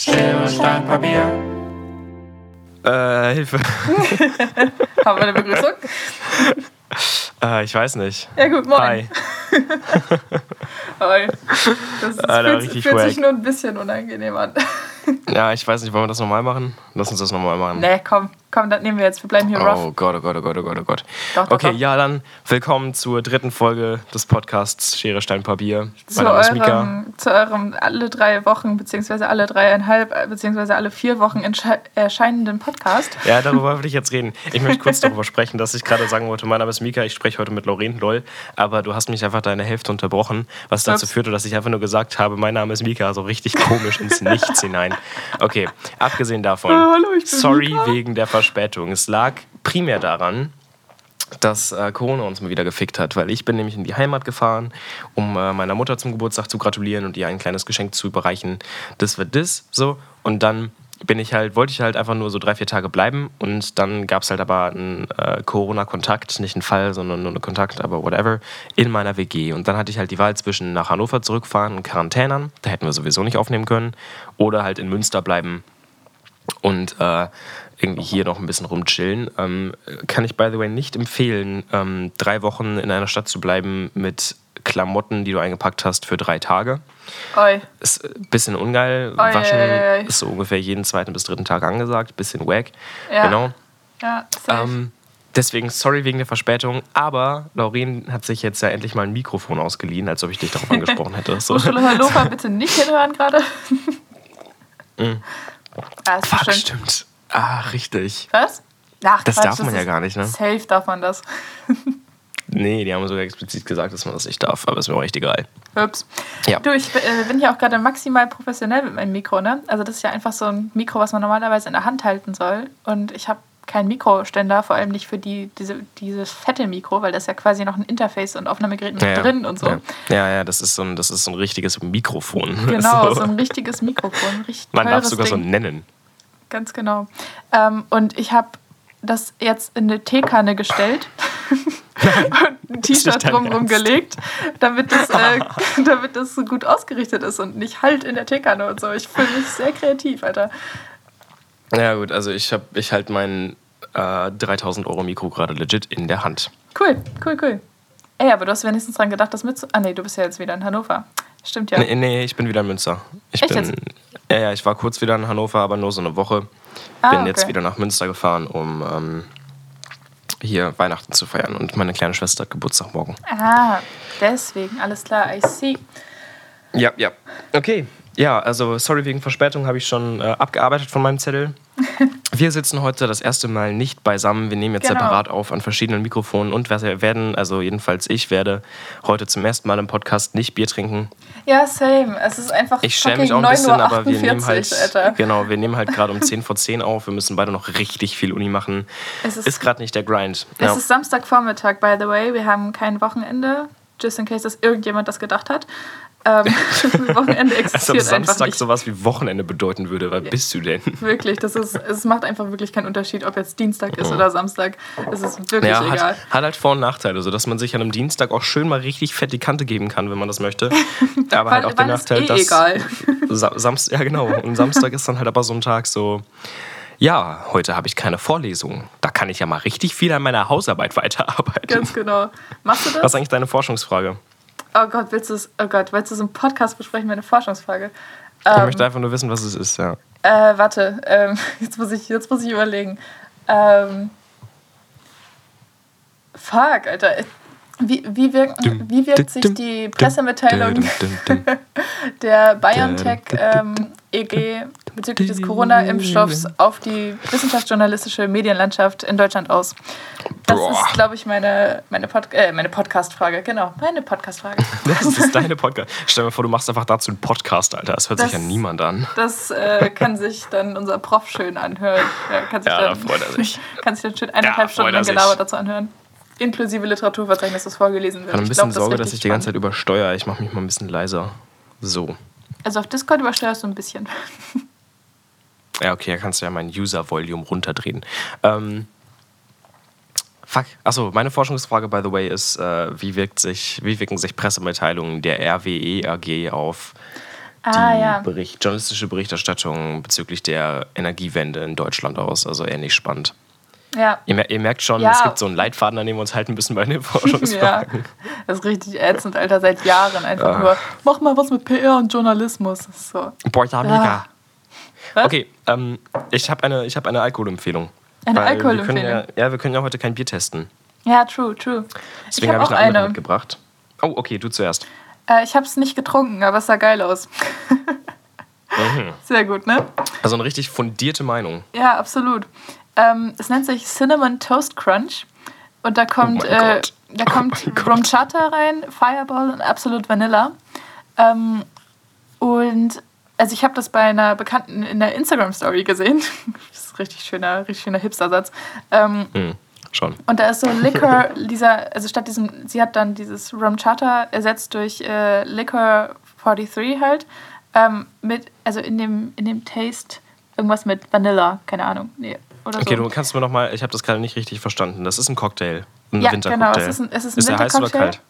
Schere, Stein, Papier. Äh, Hilfe. Haben wir eine Begrüßung? Äh, ich weiß nicht. Ja gut, moin. Hi. Hi. Das ist, Alter, fühlt, richtig fühlt sich nur ein bisschen unangenehm an. Ja, ich weiß nicht, wollen wir das nochmal machen? Lass uns das nochmal machen. Nee, komm, komm, das nehmen wir jetzt. Wir bleiben hier rough. Oh Gott, oh Gott, oh Gott, oh Gott, oh Gott. Doch, doch, okay, doch. ja, dann willkommen zur dritten Folge des Podcasts Schere, Stein, Papier. Zu Mein Name ist Mika. eurem, zu eurem alle drei Wochen, beziehungsweise alle dreieinhalb, äh, beziehungsweise alle vier Wochen erscheinenden Podcast. Ja, darüber will ich jetzt reden. Ich möchte kurz darüber sprechen, dass ich gerade sagen wollte, mein Name ist Mika, ich spreche heute mit Lorraine, lol. Aber du hast mich einfach deine Hälfte unterbrochen, was dazu Ups. führte, dass ich einfach nur gesagt habe, mein Name ist Mika, so richtig komisch ins Nichts hinein. Okay, abgesehen davon, Oh, hallo, sorry Mika. wegen der Verspätung. Es lag primär daran, dass äh, Corona uns mal wieder gefickt hat, weil ich bin nämlich in die Heimat gefahren, um äh, meiner Mutter zum Geburtstag zu gratulieren und ihr ein kleines Geschenk zu überreichen. Das wird das so und dann bin ich halt, wollte ich halt einfach nur so drei, vier Tage bleiben und dann gab es halt aber einen äh, Corona-Kontakt, nicht einen Fall, sondern nur einen Kontakt, aber whatever, in meiner WG. Und dann hatte ich halt die Wahl zwischen nach Hannover zurückfahren und Quarantänern, da hätten wir sowieso nicht aufnehmen können, oder halt in Münster bleiben und äh, irgendwie hier noch ein bisschen rumchillen. Ähm, kann ich, by the way, nicht empfehlen, ähm, drei Wochen in einer Stadt zu bleiben mit Klamotten, die du eingepackt hast, für drei Tage. Oi. Ist ein bisschen ungeil. Oi, Waschen oi, ist so ungefähr jeden zweiten bis dritten Tag angesagt. Bisschen wack. Ja. Genau. Ja. Ähm, deswegen, sorry wegen der Verspätung. Aber Lauren hat sich jetzt ja endlich mal ein Mikrofon ausgeliehen, als ob ich dich darauf angesprochen hätte. So. Hochschule Hannover bitte nicht hinhören gerade. Ah, ist Mhm. Fuck, stimmt. Ah, richtig. Was? Ach, Das Quatsch, darf man ja ist- gar nicht, ne? Safe darf man das. Nee, die haben sogar explizit gesagt, dass man das nicht darf, aber ist mir auch echt egal. Ups. Ja. Du, ich äh, bin hier auch gerade maximal professionell mit meinem Mikro, ne? Also das ist ja einfach so ein Mikro, was man normalerweise in der Hand halten soll. Und ich habe keinen Mikroständer, vor allem nicht für die, diese, dieses fette Mikro, weil das ist ja quasi noch ein Interface und Aufnahmegerät mit Ja, ja. drin und so. Ja, ja, ja das, ist so ein, das ist so ein richtiges Mikrofon. Genau, So. so ein richtiges Mikrofon. Richtig Man darf es sogar so Ding. nennen. Ganz genau. Ähm, und ich habe das jetzt in eine Teekanne gestellt und ein T-Shirt drumherum gelegt, damit das, äh, damit das so gut ausgerichtet ist und nicht halt in der Teekanne und so. Ich fühle mich sehr kreativ, Alter. Ja, gut, also ich, hab- ich halte mein äh, 3000 Euro Mikro gerade legit in der Hand. Cool, cool, cool. Ey, aber du hast wenigstens dran gedacht, das mitzu... Ah, nee, du bist ja jetzt wieder in Hannover. Stimmt ja. Nee, nee, ich bin wieder in Münster. Ich Echt bin, jetzt? Ja, ja, ich war kurz wieder in Hannover, aber nur so eine Woche. Ah, bin okay. jetzt wieder nach Münster gefahren, um ähm, hier Weihnachten zu feiern. Und meine kleine Schwester hat Geburtstag morgen. Ah, deswegen, alles klar, I see. Ja, ja. Okay. Ja, also sorry wegen Verspätung habe ich schon äh, abgearbeitet von meinem Zettel. Wir sitzen heute das erste Mal nicht beisammen. Wir nehmen jetzt Genau. separat auf an verschiedenen Mikrofonen und wir werden, also jedenfalls ich werde heute zum ersten Mal im Podcast nicht Bier trinken. Ja, same. Es ist einfach Ich schäme mich auch ein bisschen, aber wir 9:48 nehmen halt, Alter. genau, wir nehmen halt gerade um 10 vor 10 auf. Wir müssen beide noch richtig viel Uni machen. Es ist- ist gerade nicht der Grind. Es Ja. ist Samstagvormittag, by the way. Wir haben kein Wochenende, just in case, dass irgendjemand das gedacht hat. Ähm, Wochenende Als ob existiert Samstag nicht. sowas wie Wochenende bedeuten würde. Wer bist du denn? Wirklich, das ist, es macht einfach wirklich keinen Unterschied, ob jetzt Dienstag ist oder Samstag. Es ist wirklich Ja, egal. hat, hat halt Vor- und Nachteile, sodass man sich an einem Dienstag auch schön mal richtig fett die Kante geben kann, wenn man das möchte. Aber halt Weil- auch der weil Nachteil, eh dass. egal. Sa Samst ja, genau. Und Samstag ist dann halt aber so ein Tag so. Ja, heute habe ich keine Vorlesung. Da kann ich ja mal richtig viel an meiner Hausarbeit weiterarbeiten. Ganz genau. Machst du Was ist das? eigentlich deine Forschungsfrage? Oh Gott, willst du es? Oh Gott, willst du es im Podcast besprechen, meine Forschungsfrage? Ich Ähm, möchte einfach nur wissen, was es ist, ja. Äh, warte, ähm, jetzt, muss ich, jetzt muss ich überlegen. Ähm, fuck, Alter. Wie, wie, wirken, wie wirkt sich die Pressemitteilung der BioNTech ähm, EG bezüglich des Corona-Impfstoffs auf die wissenschaftsjournalistische Medienlandschaft in Deutschland aus? Das Boah. ist, glaube ich, meine, meine, Pod äh, meine Podcast-Frage. Genau, meine Podcast-Frage. Das ist deine Podcast. Stell dir vor, du machst einfach dazu einen Podcast, Alter. Das hört sich ja Das- niemand an. Das äh, kann sich dann unser Prof schön anhören. Ja, kann sich Ja, da dann, freut er sich. Kann sich dann schön eineinhalb Da Stunden er. Gelaber dazu anhören. Inklusive Literaturverzeichnis, das vorgelesen wird. Ich habe ein bisschen glaub, das Sorge, dass ich die ganze Zeit übersteuere. Ich mache mich mal ein bisschen leiser. So. Also auf Discord übersteuerst du ein bisschen. Ja, okay, da kannst du ja mein User-Volume runterdrehen. Ähm, fuck. Achso, meine Forschungsfrage, by the way, ist, äh, wie, wirkt sich, wie wirken sich Pressemitteilungen der RWE AG auf Ah, die ja. Bericht, journalistische Berichterstattung bezüglich der Energiewende in Deutschland aus. Also ähnlich spannend. Ja. Ihr, ihr merkt schon, Ja. es gibt so einen Leitfaden, an dem wir uns halten müssen bei den ja, Forschungsfragen. das ist richtig ätzend, Alter, seit Jahren einfach Ah. nur. Mach mal was mit PR und Journalismus. So. Boah, ja, mega. Was? Okay, ähm, ich habe eine, ich hab eine Alkoholempfehlung. Eine Alkoholempfehlung? ja, ja, wir können ja heute kein Bier testen. Ja, true, true. Deswegen hab habe ich auch eine andere mitgebracht. Oh, okay, du zuerst. Äh, ich habe es nicht getrunken, aber es sah geil aus. Mhm. Sehr gut, ne? Also eine richtig fundierte Meinung. Ja, absolut. Ähm, es nennt sich Cinnamon Toast Crunch. Und da kommt, Oh äh, da Oh kommt Gott. Rum Chata rein, Fireball und Absolute Vanilla. Ähm, und also ich habe das bei einer Bekannten in der Instagram-Story gesehen. Das ist ein richtig schöner, richtig schöner Hipster-Satz. Ähm, Hm, schon. und da ist so Liquor, dieser, also statt diesem, sie hat dann dieses Rum Chata ersetzt durch äh, Liquor 43 halt. Ähm, mit, also in dem, in dem Taste irgendwas mit Vanilla, keine Ahnung. Nee, oder Okay, so. du kannst mir noch mal, ich habe das gerade nicht richtig verstanden. Das ist ein Cocktail. Ein ja, Wintercocktail. genau, es ist ein, es ist ein ist der heiß oder Wintercocktail. kalt?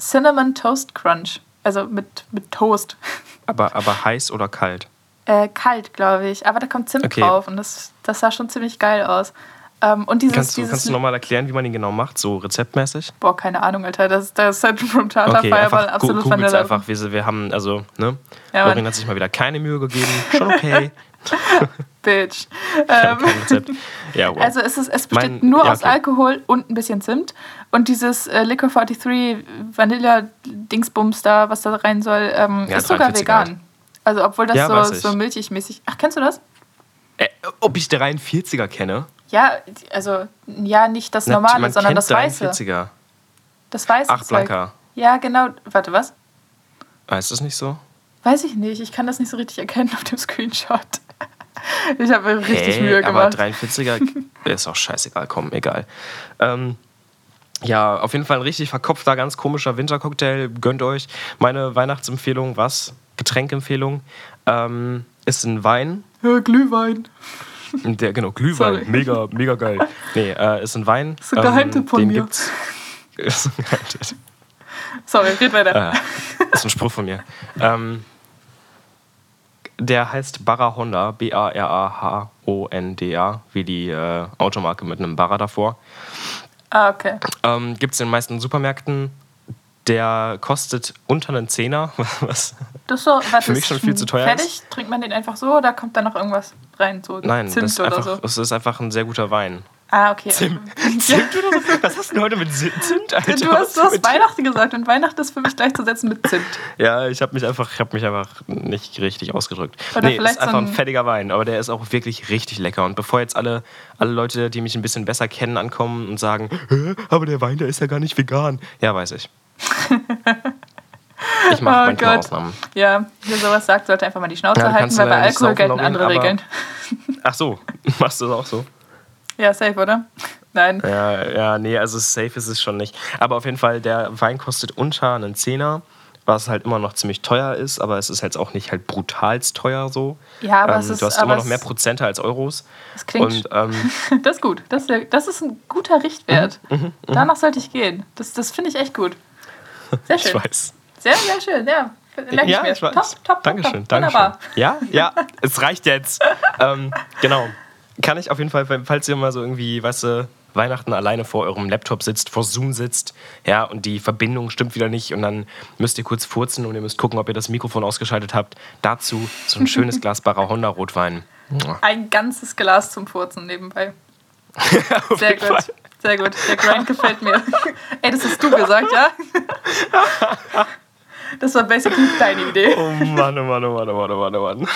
Cinnamon Toast Crunch. Also mit, mit Toast. Aber, aber heiß oder kalt? Äh, kalt, glaube ich. Aber da kommt Zimt Okay. drauf und das, das sah schon ziemlich geil aus. Ähm, und dieses, Kannst du, dieses kannst du nochmal erklären, wie man ihn genau macht, so rezeptmäßig? Boah, keine Ahnung, Alter. Das, das ist halt from Tata Okay, Fireball, einfach absolut googelt's Vanilla. einfach. Wir, wir haben, also, ne? Ja. Lorin hat sich mal wieder keine Mühe gegeben. Schon okay. Bitch. Ähm. Ja, wow. Also es, ist, es besteht Mein- nur ja, aus okay. Alkohol und ein bisschen Zimt. Und dieses äh, Liquor 43 Vanilla-Dingsbums da, was da rein soll, ähm, Ja, ist sogar 43er vegan. halt. Also obwohl das Ja, so, so milchig-mäßig... Ach, kennst du das? äh, ob ich der 43er kenne? Ja, also ja, nicht das Na, normale, man sondern das weiße. 43er. Das weiße Ach, Zeug. Blanca. Ja, genau. Warte, was? Ah, ist das nicht so? Weiß ich nicht. Ich kann das nicht so richtig erkennen auf dem Screenshot. Ich habe mir richtig Hey, Mühe aber gemacht. 43er ist auch scheißegal, komm, egal. Ähm, ja, auf jeden Fall ein richtig verkopfter, ganz komischer Wintercocktail. Gönnt euch. Meine Weihnachtsempfehlung, was? Getränkempfehlung, ähm, ist ein Wein. Ja, Glühwein. Der, genau, Glühwein. Sorry. Mega, mega geil. Nee, äh, ist ein Wein. ist ein Geheimtipp von den mir. Gibt's, ist, ein Geheimtipp. Sorry, red weiter. äh, ist ein Spruch von mir. Ähm, der heißt Barra Honda, B-A-R-A-H-O-N-D-A, wie die äh, Automarke mit einem Barra davor. Ah, okay. Ähm, Gibt es in den meisten Supermärkten. Der kostet unter einen Zehner, was Das ist so, warte, Für mich ist schon viel zu teuer Fertig? Trinkt man den einfach so oder kommt da noch irgendwas rein? So Nein, das Zimt ist, oder einfach, so? es ist einfach ein sehr guter Wein. Ah, okay. Zimt oder so? Was hast du denn heute mit Zimt, Alter? Du hast, du hast Weihnachten gesagt und Weihnachten ist für mich gleichzusetzen mit Zimt. Ja, ich habe mich einfach, ich habe mich einfach nicht richtig ausgedrückt. Oder nee, vielleicht ist einfach so ein ein- fettiger Wein, aber der ist auch wirklich richtig lecker. Und bevor jetzt alle, alle Leute, die mich ein bisschen besser kennen, ankommen und sagen, "Hä, aber der Wein, der ist ja gar nicht vegan. Ja, weiß ich. Ich mache Oh manchmal Gott. Ausnahmen. Ja, wer sowas sagt, sollte einfach mal die Schnauze Ja, halten, weil bei Alkohol gelten andere Regeln. Ach so, machst du das auch so? Ja, safe, oder? Nein. Ja, ja, nee, also safe ist es schon nicht. Aber auf jeden Fall, der Wein kostet unter einen Zehner, was halt immer noch ziemlich teuer ist, aber es ist halt auch nicht halt brutalst teuer so. Ja, aber ähm, es ist. du hast immer noch mehr Prozente als Euros. Es klingt. Und ähm, das ist gut. Das ist, das ist ein guter Richtwert. Mhm, Danach sollte ich gehen. Das, das finde ich echt gut. Sehr ich schön. weiß. Sehr, sehr schön. Ja, ich ja, mir. ich weiß. Top, top, top, Dankeschön, top. Dankeschön. Wunderbar. Ja, ja, es reicht jetzt. ähm, genau. Kann ich auf jeden Fall, falls ihr mal so irgendwie, weißt du, Weihnachten alleine vor eurem Laptop sitzt, vor Zoom sitzt, ja, und die Verbindung stimmt wieder nicht und dann müsst ihr kurz furzen und ihr müsst gucken, ob ihr das Mikrofon ausgeschaltet habt. Dazu so ein schönes Glas Barra Honda Rotwein. Ein ganzes Glas zum Furzen nebenbei. Sehr jeden Fall. gut. Sehr gut. Der Grind gefällt mir. Ey, das hast du gesagt, ja? Das war basically deine Idee. Oh Mann, oh Mann, oh Mann, oh Mann, oh Mann, oh Mann.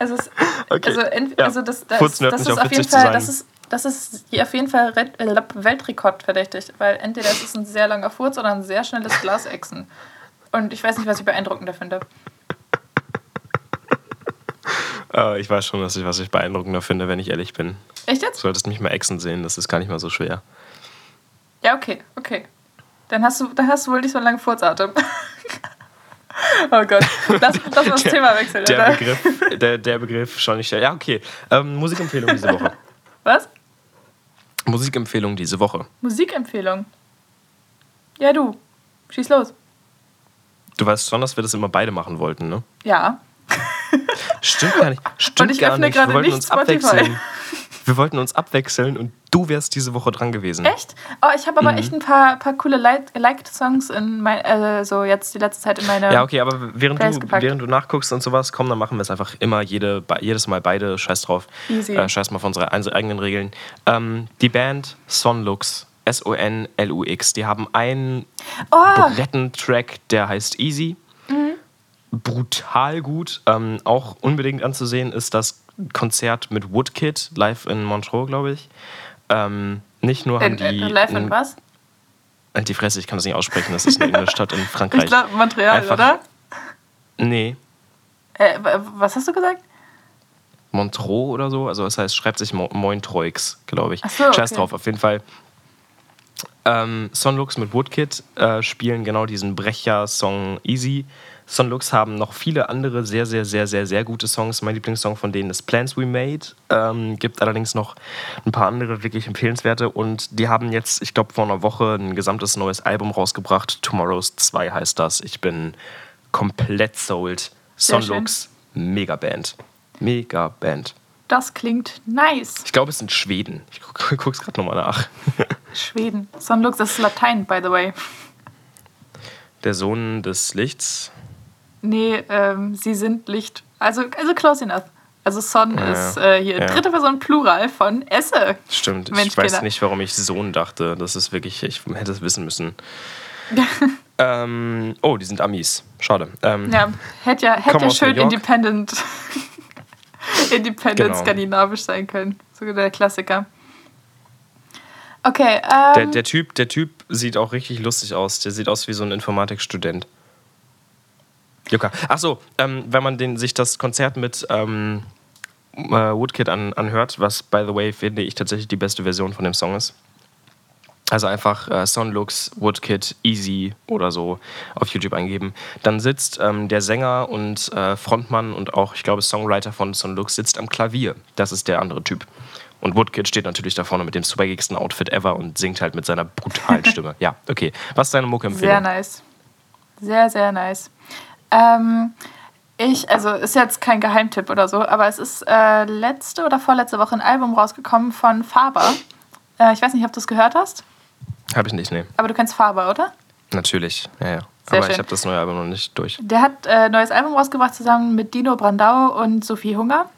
Also, es, Okay. also, Ja. also das, das, das ist auf jeden Fall, das ist, das ist auf jeden Fall Red, äh, Weltrekord verdächtig, weil entweder ist es ein sehr langer Furz oder ein sehr schnelles Glasechsen. Und ich weiß nicht, was ich beeindruckender finde. Äh, ich weiß schon, dass ich, was ich beeindruckender finde, wenn ich ehrlich bin. Echt Du jetzt? solltest mich mal Echsen sehen, das ist gar nicht mal so schwer. Ja, okay, okay. Dann hast du, dann hast du wohl nicht so einen langen Furzatem. oh Gott. Lass, lass mal das Thema wechseln, Der oder? Begriff, der, der Begriff schon nicht. Ja, okay. Ähm, Musikempfehlung diese Woche. Was? Musikempfehlung diese Woche. Musikempfehlung. Ja, du. Schieß los. Du weißt schon, dass wir das immer beide machen wollten, ne? Ja. Stimmt gar nicht. Stimmt und ich gar öffne nicht. Wir gerade wollten nicht uns Spotify. abwechseln. Wir wollten uns abwechseln und du wärst diese Woche dran gewesen. Echt? Oh, ich habe aber Mhm. echt ein paar, paar coole Like- Liked-Songs in mein, äh, so jetzt die letzte Zeit in meine. Ja, okay, aber während du, gepackt. während du nachguckst und sowas, komm, dann machen wir es einfach immer jede, jedes Mal beide. Scheiß drauf. Easy. Äh, scheiß mal auf unsere eigenen Regeln. Ähm, die Band Sonlux, S-O-N-L-U-X, die haben einen Oh, Bretten-Track, der heißt Easy. Brutal gut. Ähm, auch unbedingt anzusehen ist das Konzert mit Woodkid live in Montreux, glaube ich. Ähm, nicht nur haben in, in, die. live in was? Halt die Fresse, ich kann das nicht aussprechen. Das ist eine Innenstadt in Frankreich. Ich glaube Montreal, Einfach- oder? Nee, Äh, was hast du gesagt? Montreux oder so. Also, das heißt, schreibt sich Mo Mointreux, glaube ich. Ach so, Scheiß okay. drauf, auf jeden Fall. Ähm, Sonlux mit Woodkid äh, spielen genau diesen Brecher-Song Easy. Sonlux haben noch viele andere sehr, sehr, sehr, sehr, sehr gute Songs. Mein Lieblingssong von denen ist Plans We Made. Ähm, gibt allerdings noch ein paar andere wirklich empfehlenswerte. Und die haben jetzt, ich glaube, vor einer Woche ein gesamtes neues Album rausgebracht. Tomorrow's 2 heißt das. Ich bin komplett sold. Sehr Sonlux, mega Band. Mega Band. Das klingt nice. Ich glaube, es sind Schweden. Ich gu guck's gerade nochmal nach. Schweden. Sonlux, das ist Latein, by the way. Der Sohn des Lichts. Nee, ähm, sie sind Licht. Also, also close enough. Also Son Ja, ist äh, hier ja. dritte Person Plural von Esse. Stimmt. Mensch, ich weiß Kinder. nicht, warum ich Sohn dachte. Das ist wirklich, ich hätte es wissen müssen. ähm, oh, die sind Amis. Schade. Ähm, Ja, hätte ja, hätte ja schön independent, independent Genau. skandinavisch sein können. So der Klassiker. Okay, ähm, Der, der, typ, der Typ sieht auch richtig lustig aus. Der sieht aus wie so ein Informatikstudent. Jucka. Achso, ähm, wenn man den, sich das Konzert mit ähm, äh, Woodkid an, anhört, was, by the way, finde ich tatsächlich die beste Version von dem Song ist. Also einfach äh, Sonlux, Woodkid, Easy oder so auf YouTube eingeben. Dann sitzt ähm, der Sänger und äh, Frontmann und auch, ich glaube, Songwriter von Sonlux sitzt am Klavier. Das ist der andere Typ. Und Woodkid steht natürlich da vorne mit dem swaggigsten Outfit ever und singt halt mit seiner brutalen Stimme. Ja, okay. Was ist deine Mucke-Empfehlung? sehr nice. Sehr, sehr nice. Ähm, ich, also ist jetzt kein Geheimtipp oder so, aber es ist äh, letzte oder vorletzte Woche ein Album rausgekommen von Faber. Äh, ich weiß nicht, ob du es gehört hast, Habe ich nicht, nee. aber du kennst Faber, oder? Natürlich, ja, ja. Sehr Aber schön. ich habe das neue Album noch nicht durch. Der hat äh, ein neues Album rausgebracht zusammen mit Dino Brandau und Sophie Hunger.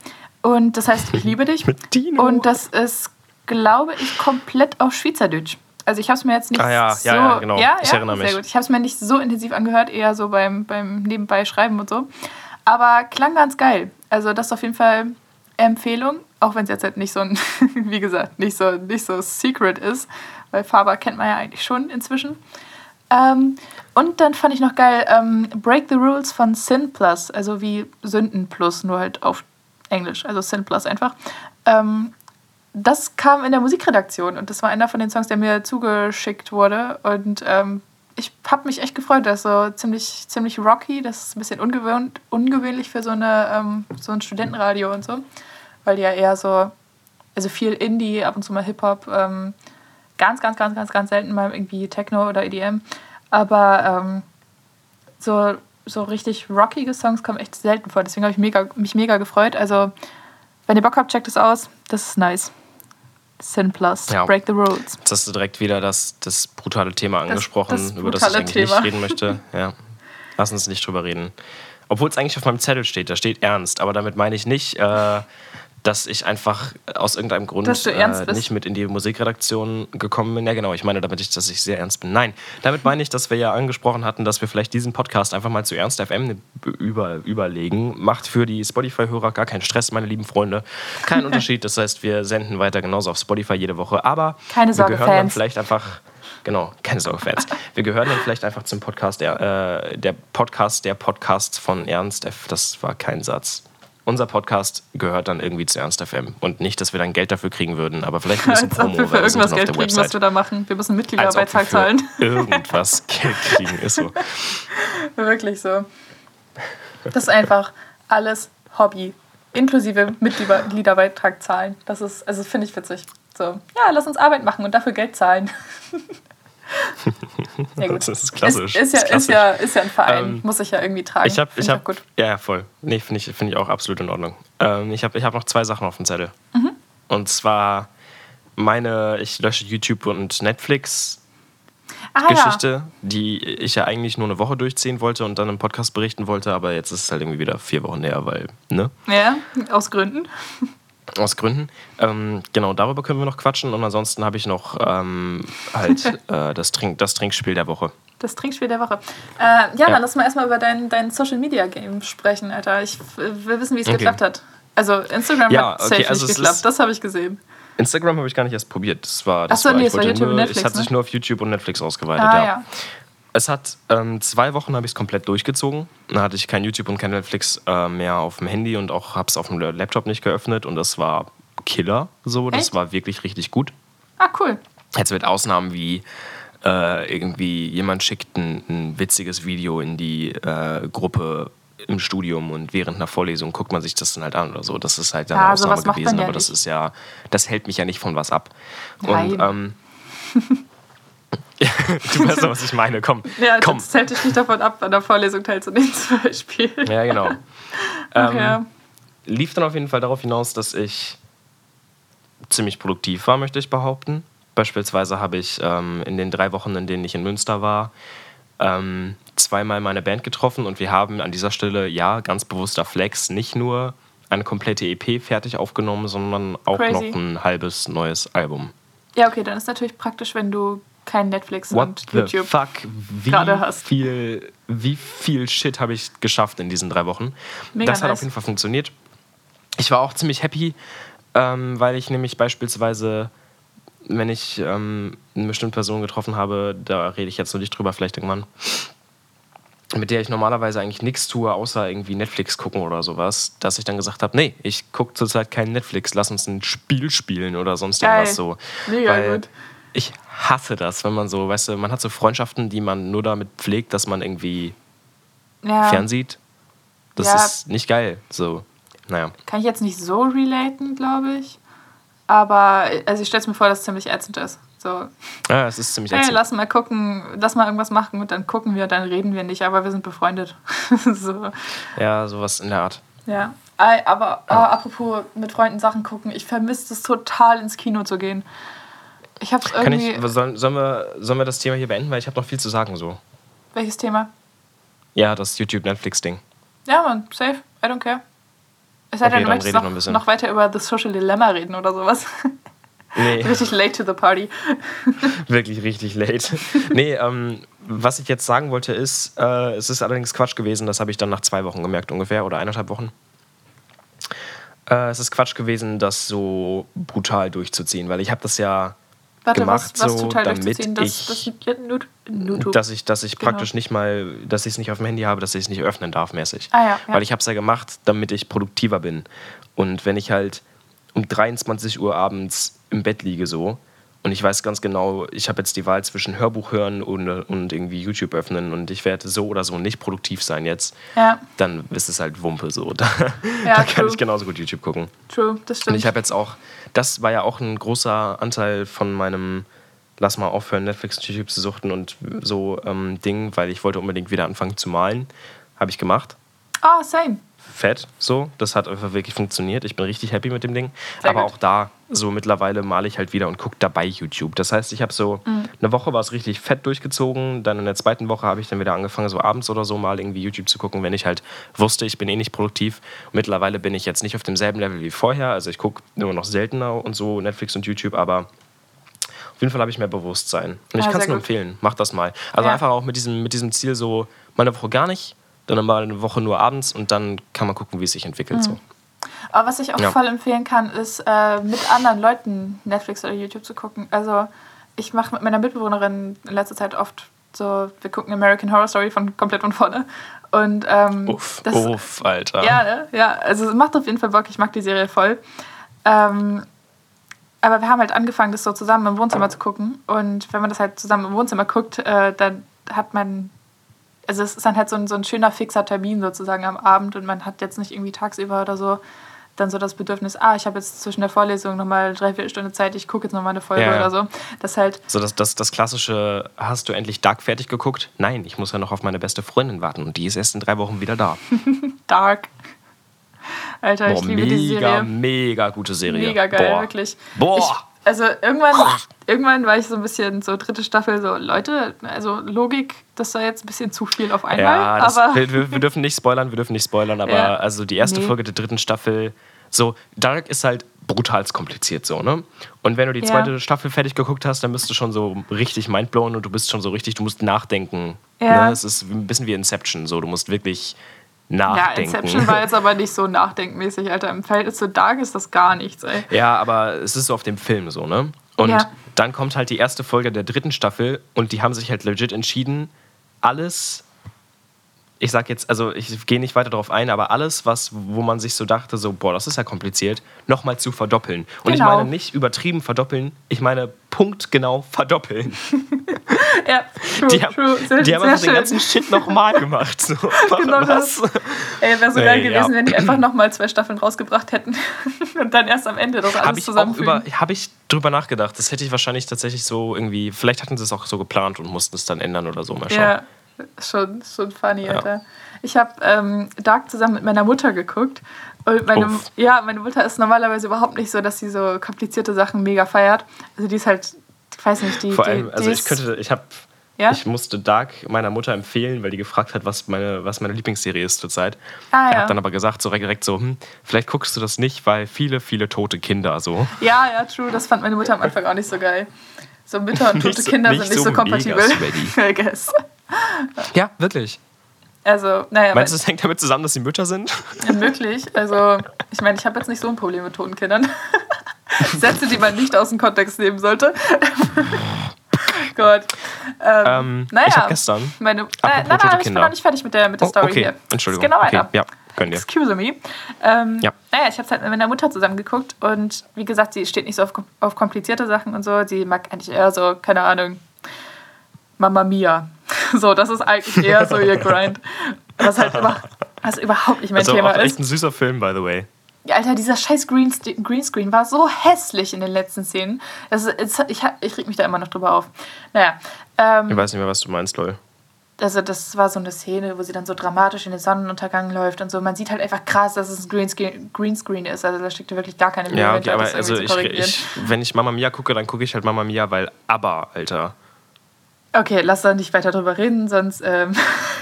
Und das heißt Ich liebe dich. Mit Dino? Und das ist, glaube ich, komplett auf Schweizerdeutsch. Also ich habe es mir jetzt nicht Ah ja, so... ja, ja, genau. Ja, Ich ja, erinnere sehr mich. gut. Ich habe es mir nicht so intensiv angehört, eher so beim, beim Nebenbei schreiben und so. Aber klang ganz geil. Also das ist auf jeden Fall Empfehlung, auch wenn es jetzt halt nicht so ein, wie gesagt, nicht so, nicht so secret ist, weil Faber kennt man ja eigentlich schon inzwischen. Ähm, und dann fand ich noch geil ähm, Break the Rules von Sin Plus, also wie Sünden Plus, nur halt auf Englisch, also Sin Plus einfach. Ähm, das kam in der Musikredaktion und das war einer von den Songs, der mir zugeschickt wurde. Und ähm, ich habe mich echt gefreut. Das ist so ziemlich, ziemlich rocky. Das ist ein bisschen ungewöhnt, ungewöhnlich für so, eine, ähm, so ein Studentenradio und so. Weil die ja eher so, also viel Indie, ab und zu mal Hip-Hop. Ähm, ganz, ganz, ganz, ganz, ganz selten mal irgendwie Techno oder EDM. Aber ähm, so, so richtig rockige Songs kommen echt selten vor. Deswegen habe ich mega, mich mega gefreut. Also, wenn ihr Bock habt, checkt es aus. Das ist nice. Sin Plus, Ja. Break the Rules. Jetzt hast du direkt wieder das, das brutale Thema angesprochen, das über das ich eigentlich Thema. nicht reden möchte. Ja. Lass uns nicht drüber reden. Obwohl es eigentlich auf meinem Zettel steht, da steht ernst. Aber damit meine ich nicht, äh, dass ich einfach aus irgendeinem Grund äh, nicht mit in die Musikredaktion gekommen bin. Ja, genau. Ich meine damit, ich, dass ich sehr ernst bin. Nein, damit meine ich, dass wir ja angesprochen hatten, dass wir vielleicht diesen Podcast einfach mal zu Ernst FM über, überlegen. Macht für die Spotify-Hörer gar keinen Stress, meine lieben Freunde. Kein Unterschied. Das heißt, wir senden weiter genauso auf Spotify jede Woche. Aber Keine wir Sorge, gehören dann Fans. vielleicht einfach. Genau, keine Sorge, Fans. Wir gehören dann vielleicht einfach zum Podcast, der, äh, der Podcast, der Podcast von Ernst F. Das war kein Satz. Unser Podcast gehört dann irgendwie zu Ernst FM. Und nicht, dass wir dann Geld dafür kriegen würden, aber vielleicht ein bisschen Als ob Promo, wir für irgendwas Geld kriegen, was Website. wir da machen. Wir müssen Mitgliederbeitrag zahlen. irgendwas Geld kriegen, ist so. Wirklich so. Das ist einfach alles Hobby. Inklusive Mitgliederbeitrag zahlen. Das ist, also finde ich witzig. So, ja, lass uns Arbeit machen und dafür Geld zahlen. Ja. Das ist klassisch. Ist, ist, ja, ist, ist, ja, ist ja ein Verein, ähm, muss ich ja irgendwie tragen. Ich habe, ich hab, gut. Ja, voll. Nee, finde ich, find ich auch absolut in Ordnung. Ähm, ich habe ich hab noch zwei Sachen auf dem Zettel. Mhm. Und zwar meine, ich lösche YouTube und Netflix ah, Geschichte, ja. die ich ja eigentlich nur eine Woche durchziehen wollte und dann im Podcast berichten wollte, aber jetzt ist es halt irgendwie wieder vier Wochen näher, weil, ne? Ja, aus Gründen. Aus Gründen. Ähm, genau, darüber können wir noch quatschen und ansonsten habe ich noch ähm, halt äh, das, Trink, das Trinkspiel der Woche. Das Trinkspiel der Woche. Äh, ja, ja, dann lass mal erstmal über dein, dein Social Media Game sprechen, Alter. Ich will wissen, wie es okay. geklappt hat. Also Instagram ja, hat okay, safe also nicht geklappt, das habe ich gesehen. Instagram habe ich gar nicht erst probiert. Das war, das Achso, war, nee, es war YouTube nur, und Netflix. Es hat ne? sich nur auf YouTube und Netflix ausgeweitet, ah, ja. Ja. Es hat ähm, zwei Wochen habe ich es komplett durchgezogen. Dann hatte ich kein YouTube und kein Netflix äh, mehr auf dem Handy und auch habe es auf dem Laptop nicht geöffnet und das war Killer. So, Echt? das war wirklich richtig gut. Ah cool. Jetzt mit Ausnahmen wie äh, irgendwie jemand schickt ein, ein, witziges Video in die äh, Gruppe im Studium und während einer Vorlesung guckt man sich das dann halt an oder so. Das ist halt dann ja, Ausnahme also gewesen, ja aber das ist ja, das hält mich ja nicht von was ab. Nein. Und ähm, du weißt doch, was ich meine. Komm, ja, komm. das hält dich nicht davon ab, an der Vorlesung teilzunehmen zum Beispiel. Ja, genau. ähm, ja. Lief dann auf jeden Fall darauf hinaus, dass ich ziemlich produktiv war, möchte ich behaupten. Beispielsweise habe ich ähm, in den drei Wochen, in denen ich in Münster war, ähm, zweimal meine Band getroffen und wir haben an dieser Stelle, ja, ganz bewusster Flex, nicht nur eine komplette EP fertig aufgenommen, sondern auch Crazy. noch ein halbes neues Album. Ja, okay, dann ist natürlich praktisch, wenn du kein Netflix What und YouTube fuck? Wie gerade hast. Viel, wie viel Shit habe ich geschafft in diesen drei Wochen? Mega das hat nice. auf jeden Fall funktioniert. Ich war auch ziemlich happy, ähm, weil ich nämlich beispielsweise wenn ich ähm, eine bestimmte Person getroffen habe, da rede ich jetzt noch nicht drüber, vielleicht irgendwann, mit der ich normalerweise eigentlich nichts tue, außer irgendwie Netflix gucken oder sowas, dass ich dann gesagt habe, nee, ich gucke zurzeit kein Netflix, lass uns ein Spiel spielen oder sonst Geil. irgendwas so. Mega Weil gut. Ich hasse das, wenn man so, weißt du, man hat so Freundschaften, die man nur damit pflegt, dass man irgendwie ja. fernsieht. Das ja. ist nicht geil. So, naja. Kann ich jetzt nicht so relaten, glaube ich. Aber also ich stelle es mir vor, dass es ziemlich ätzend ist. So. Ja, es ist ziemlich ätzend. Hey, lass mal gucken, lass mal irgendwas machen und dann gucken wir, dann reden wir nicht, aber wir sind befreundet. so. Ja, sowas in der Art. Ja. Aber, aber apropos mit Freunden Sachen gucken, ich vermisse es total ins Kino zu gehen. Ich hab's irgendwie. Kann ich, sollen, sollen, wir, sollen wir das Thema hier beenden? Weil ich habe noch viel zu sagen so. Welches Thema? Ja, das YouTube-Netflix-Ding. Ja, man, safe. I don't care. Es sei okay, denn, du möchtest noch, noch, noch, weiter über The Social Dilemma reden oder sowas. Nee. richtig late to the party. Wirklich richtig late. Nee, ähm, was ich jetzt sagen wollte ist, äh, es ist allerdings Quatsch gewesen, das habe ich dann nach zwei Wochen gemerkt ungefähr oder eineinhalb Wochen. Äh, es ist Quatsch gewesen, das so brutal durchzuziehen, weil ich habe das ja Warte, gemacht, was, was so, damit ich, das, das dass ich, dass ich genau. praktisch nicht mal, dass ich es nicht auf dem Handy habe, dass ich es nicht öffnen darf mäßig. Ah, ja, ja. Weil ich habe es ja gemacht, damit ich produktiver bin. Und wenn ich halt um 23 Uhr abends im Bett liege so, und ich weiß ganz genau, ich habe jetzt die Wahl zwischen Hörbuch hören und, und irgendwie YouTube öffnen und ich werde so oder so nicht produktiv sein jetzt. Ja. Dann ist es halt Wumpe so. Da, da kann ich genauso gut YouTube gucken. True, das stimmt. Und ich habe jetzt auch, das war ja auch ein großer Anteil von meinem Lass mal aufhören, Netflix und YouTube zu suchten und so ähm, Ding, weil ich wollte unbedingt wieder anfangen zu malen. Habe ich gemacht. Ah, oh, same fett. So, das hat einfach wirklich funktioniert. Ich bin richtig happy mit dem Ding. Sehr Aber gut. auch da, so mittlerweile male ich halt wieder und gucke dabei YouTube. Das heißt, ich habe so mhm. eine Woche war es richtig fett durchgezogen. Dann in der zweiten Woche habe ich dann wieder angefangen, so abends oder so mal irgendwie YouTube zu gucken, wenn ich halt wusste, ich bin eh nicht produktiv. Mittlerweile bin ich jetzt nicht auf demselben Level wie vorher. Also ich gucke nur noch seltener und so Netflix und YouTube, aber auf jeden Fall habe ich mehr Bewusstsein. Und ich kann es nur empfehlen. Mach das mal. Also ja. einfach auch mit diesem, mit diesem Ziel so, meine Woche gar nicht dann mal eine Woche nur abends und dann kann man gucken, wie es sich entwickelt. Mhm. So. Aber was ich auch ja. voll empfehlen kann, ist äh, mit anderen Leuten Netflix oder YouTube zu gucken. Also ich mache mit meiner Mitbewohnerin in letzter Zeit oft so, wir gucken American Horror Story von komplett von vorne. Und ähm, uff, das, uff, Alter. Ja, ne? ja, also es macht auf jeden Fall Bock, ich mag die Serie voll. Ähm, aber wir haben halt angefangen, das so zusammen im Wohnzimmer zu gucken. Und wenn man das halt zusammen im Wohnzimmer guckt, äh, dann hat man also es ist dann halt so ein, so ein schöner fixer Termin sozusagen am Abend und man hat jetzt nicht irgendwie tagsüber oder so dann so das Bedürfnis, ah, ich habe jetzt zwischen der Vorlesung nochmal drei, vier Stunden Zeit, ich gucke jetzt nochmal eine Folge ja, ja. oder so. Das halt. So das, das, das klassische, hast du endlich Dark fertig geguckt? Nein, ich muss ja noch auf meine beste Freundin warten und die ist erst in drei Wochen wieder da. Dark. Alter, Boah, ich liebe mega, die Serie. Mega gute Serie. Mega geil, Boah. wirklich. Boah. Ich, also irgendwann, irgendwann war ich so ein bisschen so dritte Staffel so, Leute, also Logik, das war jetzt ein bisschen zu viel auf einmal. Ja, das, aber wir, wir, dürfen nicht spoilern, wir dürfen nicht spoilern, aber ja. also die erste nee. Folge der dritten Staffel, so, Dark ist halt brutal kompliziert so, ne? Und wenn du die zweite ja. Staffel fertig geguckt hast, dann bist du schon so richtig mindblown und du bist schon so richtig, du musst nachdenken. Ja. Ne? Es ist ein bisschen wie Inception, so, du musst wirklich nachdenken. Ja, Inception war jetzt aber nicht so nachdenkmäßig, Alter. Im Verhältnis zu Dark ist das gar nichts, ey. Ja, aber es ist so auf dem Film so, ne? Und ja. dann kommt halt die erste Folge der dritten Staffel und die haben sich halt legit entschieden, alles ich sag jetzt, also ich gehe nicht weiter darauf ein, aber alles, was, wo man sich so dachte, so, boah, das ist ja kompliziert, nochmal zu verdoppeln. Und genau. ich meine nicht übertrieben verdoppeln, ich meine punktgenau verdoppeln. ja, true, die haben, true. Sehr, die haben einfach den ganzen Shit nochmal gemacht. So, genau was? das. Ey, wäre so geil hey, gewesen, ja. wenn die einfach nochmal zwei Staffeln rausgebracht hätten und dann erst am Ende das alles hab ich zusammenfügen. Habe ich drüber nachgedacht. Das hätte ich wahrscheinlich tatsächlich so irgendwie, vielleicht hatten sie es auch so geplant und mussten es dann ändern oder so. Mal schauen. Ja. Schon, schon funny, ja. Alter. Ich habe ähm, Dark zusammen mit meiner Mutter geguckt. Und meine, ja, meine Mutter ist normalerweise überhaupt nicht so, dass sie so komplizierte Sachen mega feiert. Also die ist halt, ich weiß nicht, die. Vor allem, die, also ich könnte, ich habe ja? Ich musste Dark meiner Mutter empfehlen, weil die gefragt hat, was meine, was meine Lieblingsserie ist zurzeit. Ah, ja. Er hat dann aber gesagt, so direkt so, hm, vielleicht guckst du das nicht, weil viele, viele tote Kinder so. Ja, ja, true. Das fand meine Mutter am Anfang auch nicht so geil. So Mütter und tote Kinder nicht sind nicht so, so kompatibel. I guess. Ja, wirklich. Also, naja. Meinst du, es hängt damit zusammen, dass sie Mütter sind? Möglich. Also, ich meine, ich habe jetzt nicht so ein Problem mit toten Kindern. Sätze, die man nicht aus dem Kontext nehmen sollte. Gott. Ähm, ähm, naja. Ich habe gestern. Meine, äh, nein, nein, nein, ich bin noch nicht fertig mit der, mit der oh, Story okay. hier. Entschuldigung. Genau. Okay. Ja, könnt ihr. Excuse me. Ähm, ja. Naja, ich habe es halt mit meiner Mutter zusammen geguckt und wie gesagt, sie steht nicht so auf, auf komplizierte Sachen und so. Sie mag eigentlich eher so, keine Ahnung, Mama Mia. So, das ist eigentlich eher so ihr Grind. Was halt über, also überhaupt nicht mein also Thema auch ist. echt ein süßer Film, by the way. Ja, Alter, dieser scheiß Greenscreen war so hässlich in den letzten Szenen. Das ist, ich, ich reg mich da immer noch drüber auf. Naja. Ähm, ich weiß nicht mehr, was du meinst, lol. Also das war so eine Szene, wo sie dann so dramatisch in den Sonnenuntergang läuft und so. Man sieht halt einfach krass, dass es ein Greenscreen, Greenscreen ist. Also da steckt wirklich gar keine Mühe Ja, okay, aber also ich, ich, wenn ich Mama Mia gucke, dann gucke ich halt Mama Mia, weil aber, Alter. Okay, lass da nicht weiter drüber reden, sonst. Ähm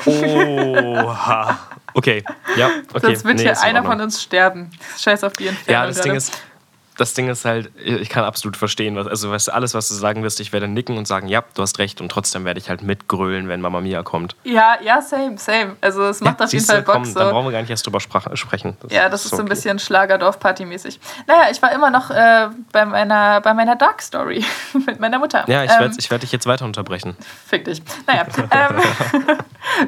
Oha. Okay, ja, okay. Sonst wird nee, hier einer von uns sterben. Scheiß auf die Entfernung. Ja, das Ding ist, das Ding ist halt, ich kann absolut verstehen, was, also was, alles, was du sagen wirst, ich werde nicken und sagen, ja, du hast recht und trotzdem werde ich halt mitgrölen, wenn Mama Mia kommt. Ja, ja, same, same. Also es macht ja, auf jeden Fall Bock. Komm, so. Dann brauchen wir gar nicht erst drüber sprechen. Das ja, das ist, so ein bisschen Schlagerdorf-Party-mäßig. Naja, ich war immer noch äh, bei, meiner, bei meiner Dark Story mit meiner Mutter. Ja, ich ähm, werde werd dich jetzt weiter unterbrechen. Fick dich. Naja, ähm,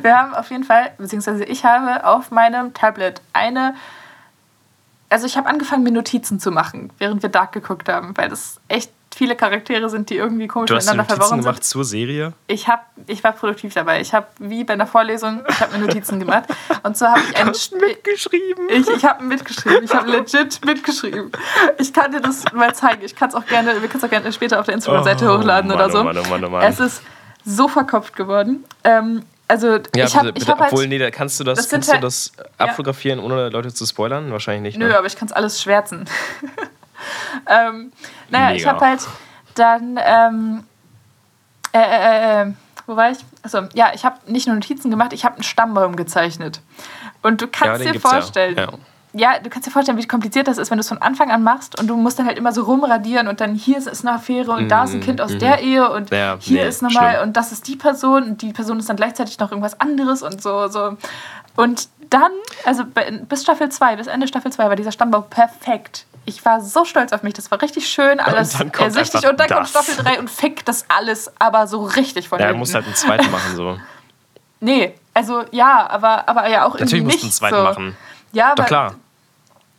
wir haben auf jeden Fall, beziehungsweise ich habe auf meinem Tablet eine also ich habe angefangen, mir Notizen zu machen, während wir Dark geguckt haben, weil das echt viele Charaktere sind, die irgendwie komisch du miteinander verworren sind. gemacht zur Serie? Ich, hab, ich war produktiv dabei. Ich habe, wie bei einer Vorlesung, ich habe mir Notizen gemacht. Und so habe ich ein mitgeschrieben. Ich, ich habe mitgeschrieben. Ich habe legit mitgeschrieben. Ich kann dir das mal zeigen. Ich kann es auch gerne, wir können es auch gerne später auf der Instagram-Seite oh, hochladen Mann, oder so. Oh oh Mann, oh Mann. Es ist so verkopft geworden. Ähm, also ja, ich habe hab halt, Obwohl, nee, kannst du das, das kannst halt, du das abfotografieren, ja. ohne Leute zu spoilern? Wahrscheinlich nicht. Nö, ne? aber ich kann es alles schwärzen. ähm, naja, Mega. ich habe halt dann ähm, äh, äh, äh, wo war ich? Achso, ja, ich habe nicht nur Notizen gemacht, ich habe einen Stammbaum gezeichnet. Und du kannst ja, dir vorstellen, ja. Ja du kannst dir vorstellen, wie kompliziert das ist, wenn du es von Anfang an machst und du musst dann halt immer so rumradieren und dann hier ist eine Affäre und mm, da ist ein Kind aus mm. der Ehe und ja, hier nee, ist nochmal und das ist die Person und die Person ist dann gleichzeitig noch irgendwas anderes und so. so. Und dann, also bis Staffel 2, bis Ende Staffel 2 war dieser Stammbau perfekt. Ich war so stolz auf mich, das war richtig schön, alles ersichtlich. Und dann das. kommt Staffel 3 und fickt das alles aber so richtig von Ja, er muss halt einen zweiten machen, so. Nee, also ja, aber, aber ja auch Natürlich irgendwie. Natürlich musst du einen zweiten so. machen. Ja, Doch, klar.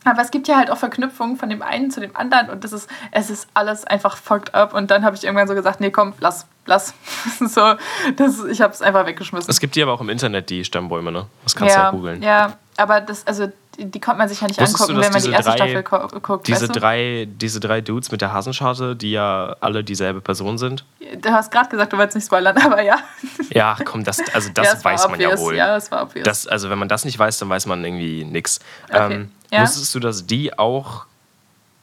Aber es gibt ja halt auch Verknüpfungen von dem einen zu dem anderen und das ist, es ist alles einfach fucked up. Und dann habe ich irgendwann so gesagt, nee, komm, lass, lass. so, das, ich habe es einfach weggeschmissen. Es gibt die aber auch im Internet, die Stammbäume, ne? Das kannst ja, du ja googeln. Ja, aber das, also die, konnte man sich ja nicht Wusstest angucken, du, wenn man die erste drei, Staffel guckt. Diese, weißt du? drei, diese drei Dudes mit der Hasenscharte, die ja alle dieselbe Person sind. Du hast gerade gesagt, du wolltest nicht spoilern, aber ja. Ja, komm, das, also das ja, weiß man ja wohl. Ja, das war obvious. Das, also wenn man das nicht weiß, dann weiß man irgendwie nichts. Okay. Ähm, ja? Wusstest du, dass die auch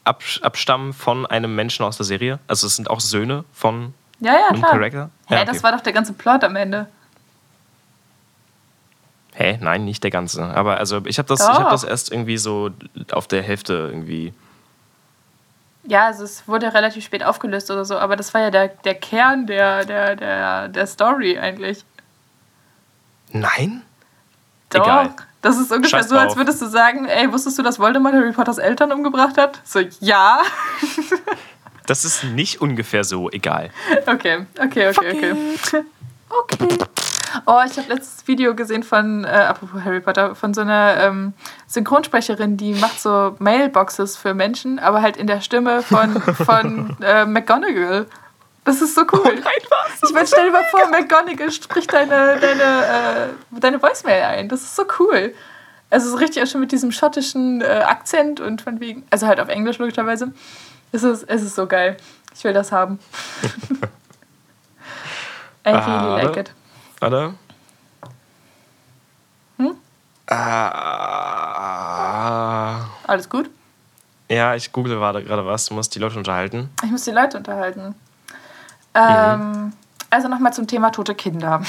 abstammen von einem Menschen aus der Serie? Also es sind auch Söhne von ja, ja, einem klar. Charakter? Hä, ja, okay. das war doch der ganze Plot am Ende. Hä? Nein, nicht der ganze. Aber also ich habe das, hab das erst irgendwie so auf der Hälfte irgendwie. Ja, also es wurde relativ spät aufgelöst oder so, aber das war ja der, der Kern der, der, der, der Story eigentlich. Nein? Doch. Egal. Das ist ungefähr Scheiß so, als würdest du sagen, ey, wusstest du, dass Voldemort Harry Potters Eltern umgebracht hat? So, ja. das ist nicht ungefähr so, egal. Okay, okay, okay, okay. Okay. Oh, ich habe letztes Video gesehen von, äh, apropos Harry Potter, von so einer ähm, Synchronsprecherin, die macht so Mailboxes für Menschen, aber halt in der Stimme von, von äh, McGonagall. Das ist so cool. Oh nein, was? Ich meine, stell dir mal vor, McGonagall spricht deine, deine, äh, deine Voicemail ein. Das ist so cool. Also so richtig auch schon mit diesem schottischen äh, Akzent und von wegen, also halt auf Englisch logischerweise. Es ist, es ist so geil. Ich will das haben. I really ah, like it. Warte. Hm? Ah. Alles gut? Ja, ich google gerade was. Du musst die Leute unterhalten. Ich muss die Leute unterhalten. Ähm, mhm. Also nochmal zum Thema tote Kinder.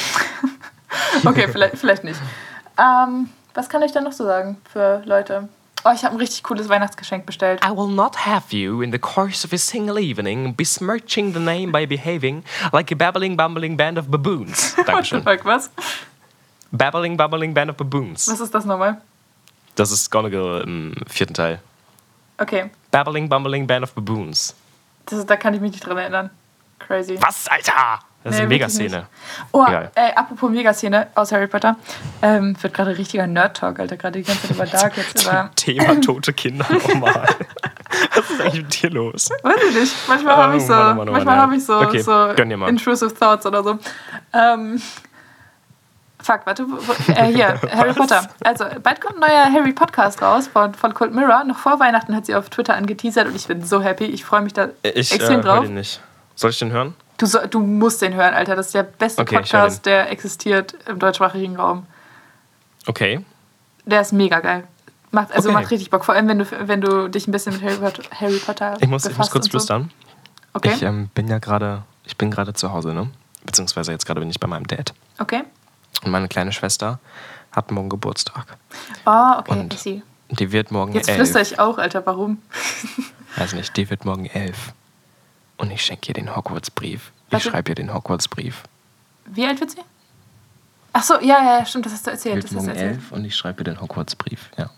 okay, vielleicht, vielleicht nicht. Ähm, was kann ich da noch so sagen für Leute? Oh, ich habe ein richtig cooles Weihnachtsgeschenk bestellt. I will not have you in the course of a single evening besmirching the name by behaving like a babbling, bumbling band of baboons. Dankeschön. What was? Babbling, bumbling band of baboons. Was ist das nochmal? Das ist Gonagall im vierten Teil. Okay. Babbling, bumbling band of baboons. Das ist, da kann ich mich nicht dran erinnern. Crazy. Was, Alter? Das nee, ist eine Megaszene. Oh, ey, apropos Megaszene aus Harry Potter. Ähm, wird gerade richtiger Nerd-Talk, Alter. Gerade die ganze Zeit über Dark jetzt über. Thema tote Kinder nochmal. Was ist eigentlich mit dir los? Weiß ich nicht. Manchmal habe ich so, Mann, Mann, manchmal ja. hab ich so, okay, so intrusive Thoughts oder so. Ähm, fuck, warte. Wo, äh, hier, Harry Potter. Also, bald kommt ein neuer Harry Podcast raus von, von Cold Mirror. Noch vor Weihnachten hat sie auf Twitter angeteasert und ich bin so happy. Ich freue mich da ich, extrem äh, drauf. Ich nicht. Soll ich den hören? Du, so, du musst den hören, Alter. Das ist der beste okay, Podcast, der existiert im deutschsprachigen Raum. Okay. Der ist mega geil. Macht, also okay. macht richtig Bock. Vor allem, wenn du, wenn du dich ein bisschen mit Harry Potter, Harry Potter ich muss, ich muss kurz flüstern. So. Okay. Ich ähm, bin ja gerade, ich bin gerade zu Hause, ne? Beziehungsweise jetzt gerade bin ich bei meinem Dad. Okay. Und meine kleine Schwester hat morgen Geburtstag. Oh, okay, Und ich sehe. Die wird morgen Jetzt elf. Jetzt flüstere ich auch, Alter, warum? Weiß nicht, die wird morgen elf. Und ich schenke ihr den Hogwarts-Brief. Ich schreibe ihr den Hogwarts-Brief. Wie alt wird sie? Ach so, ja, ja, stimmt, das hast du erzählt. Das morgen elf und ich schreibe ihr den Hogwarts-Brief, ja.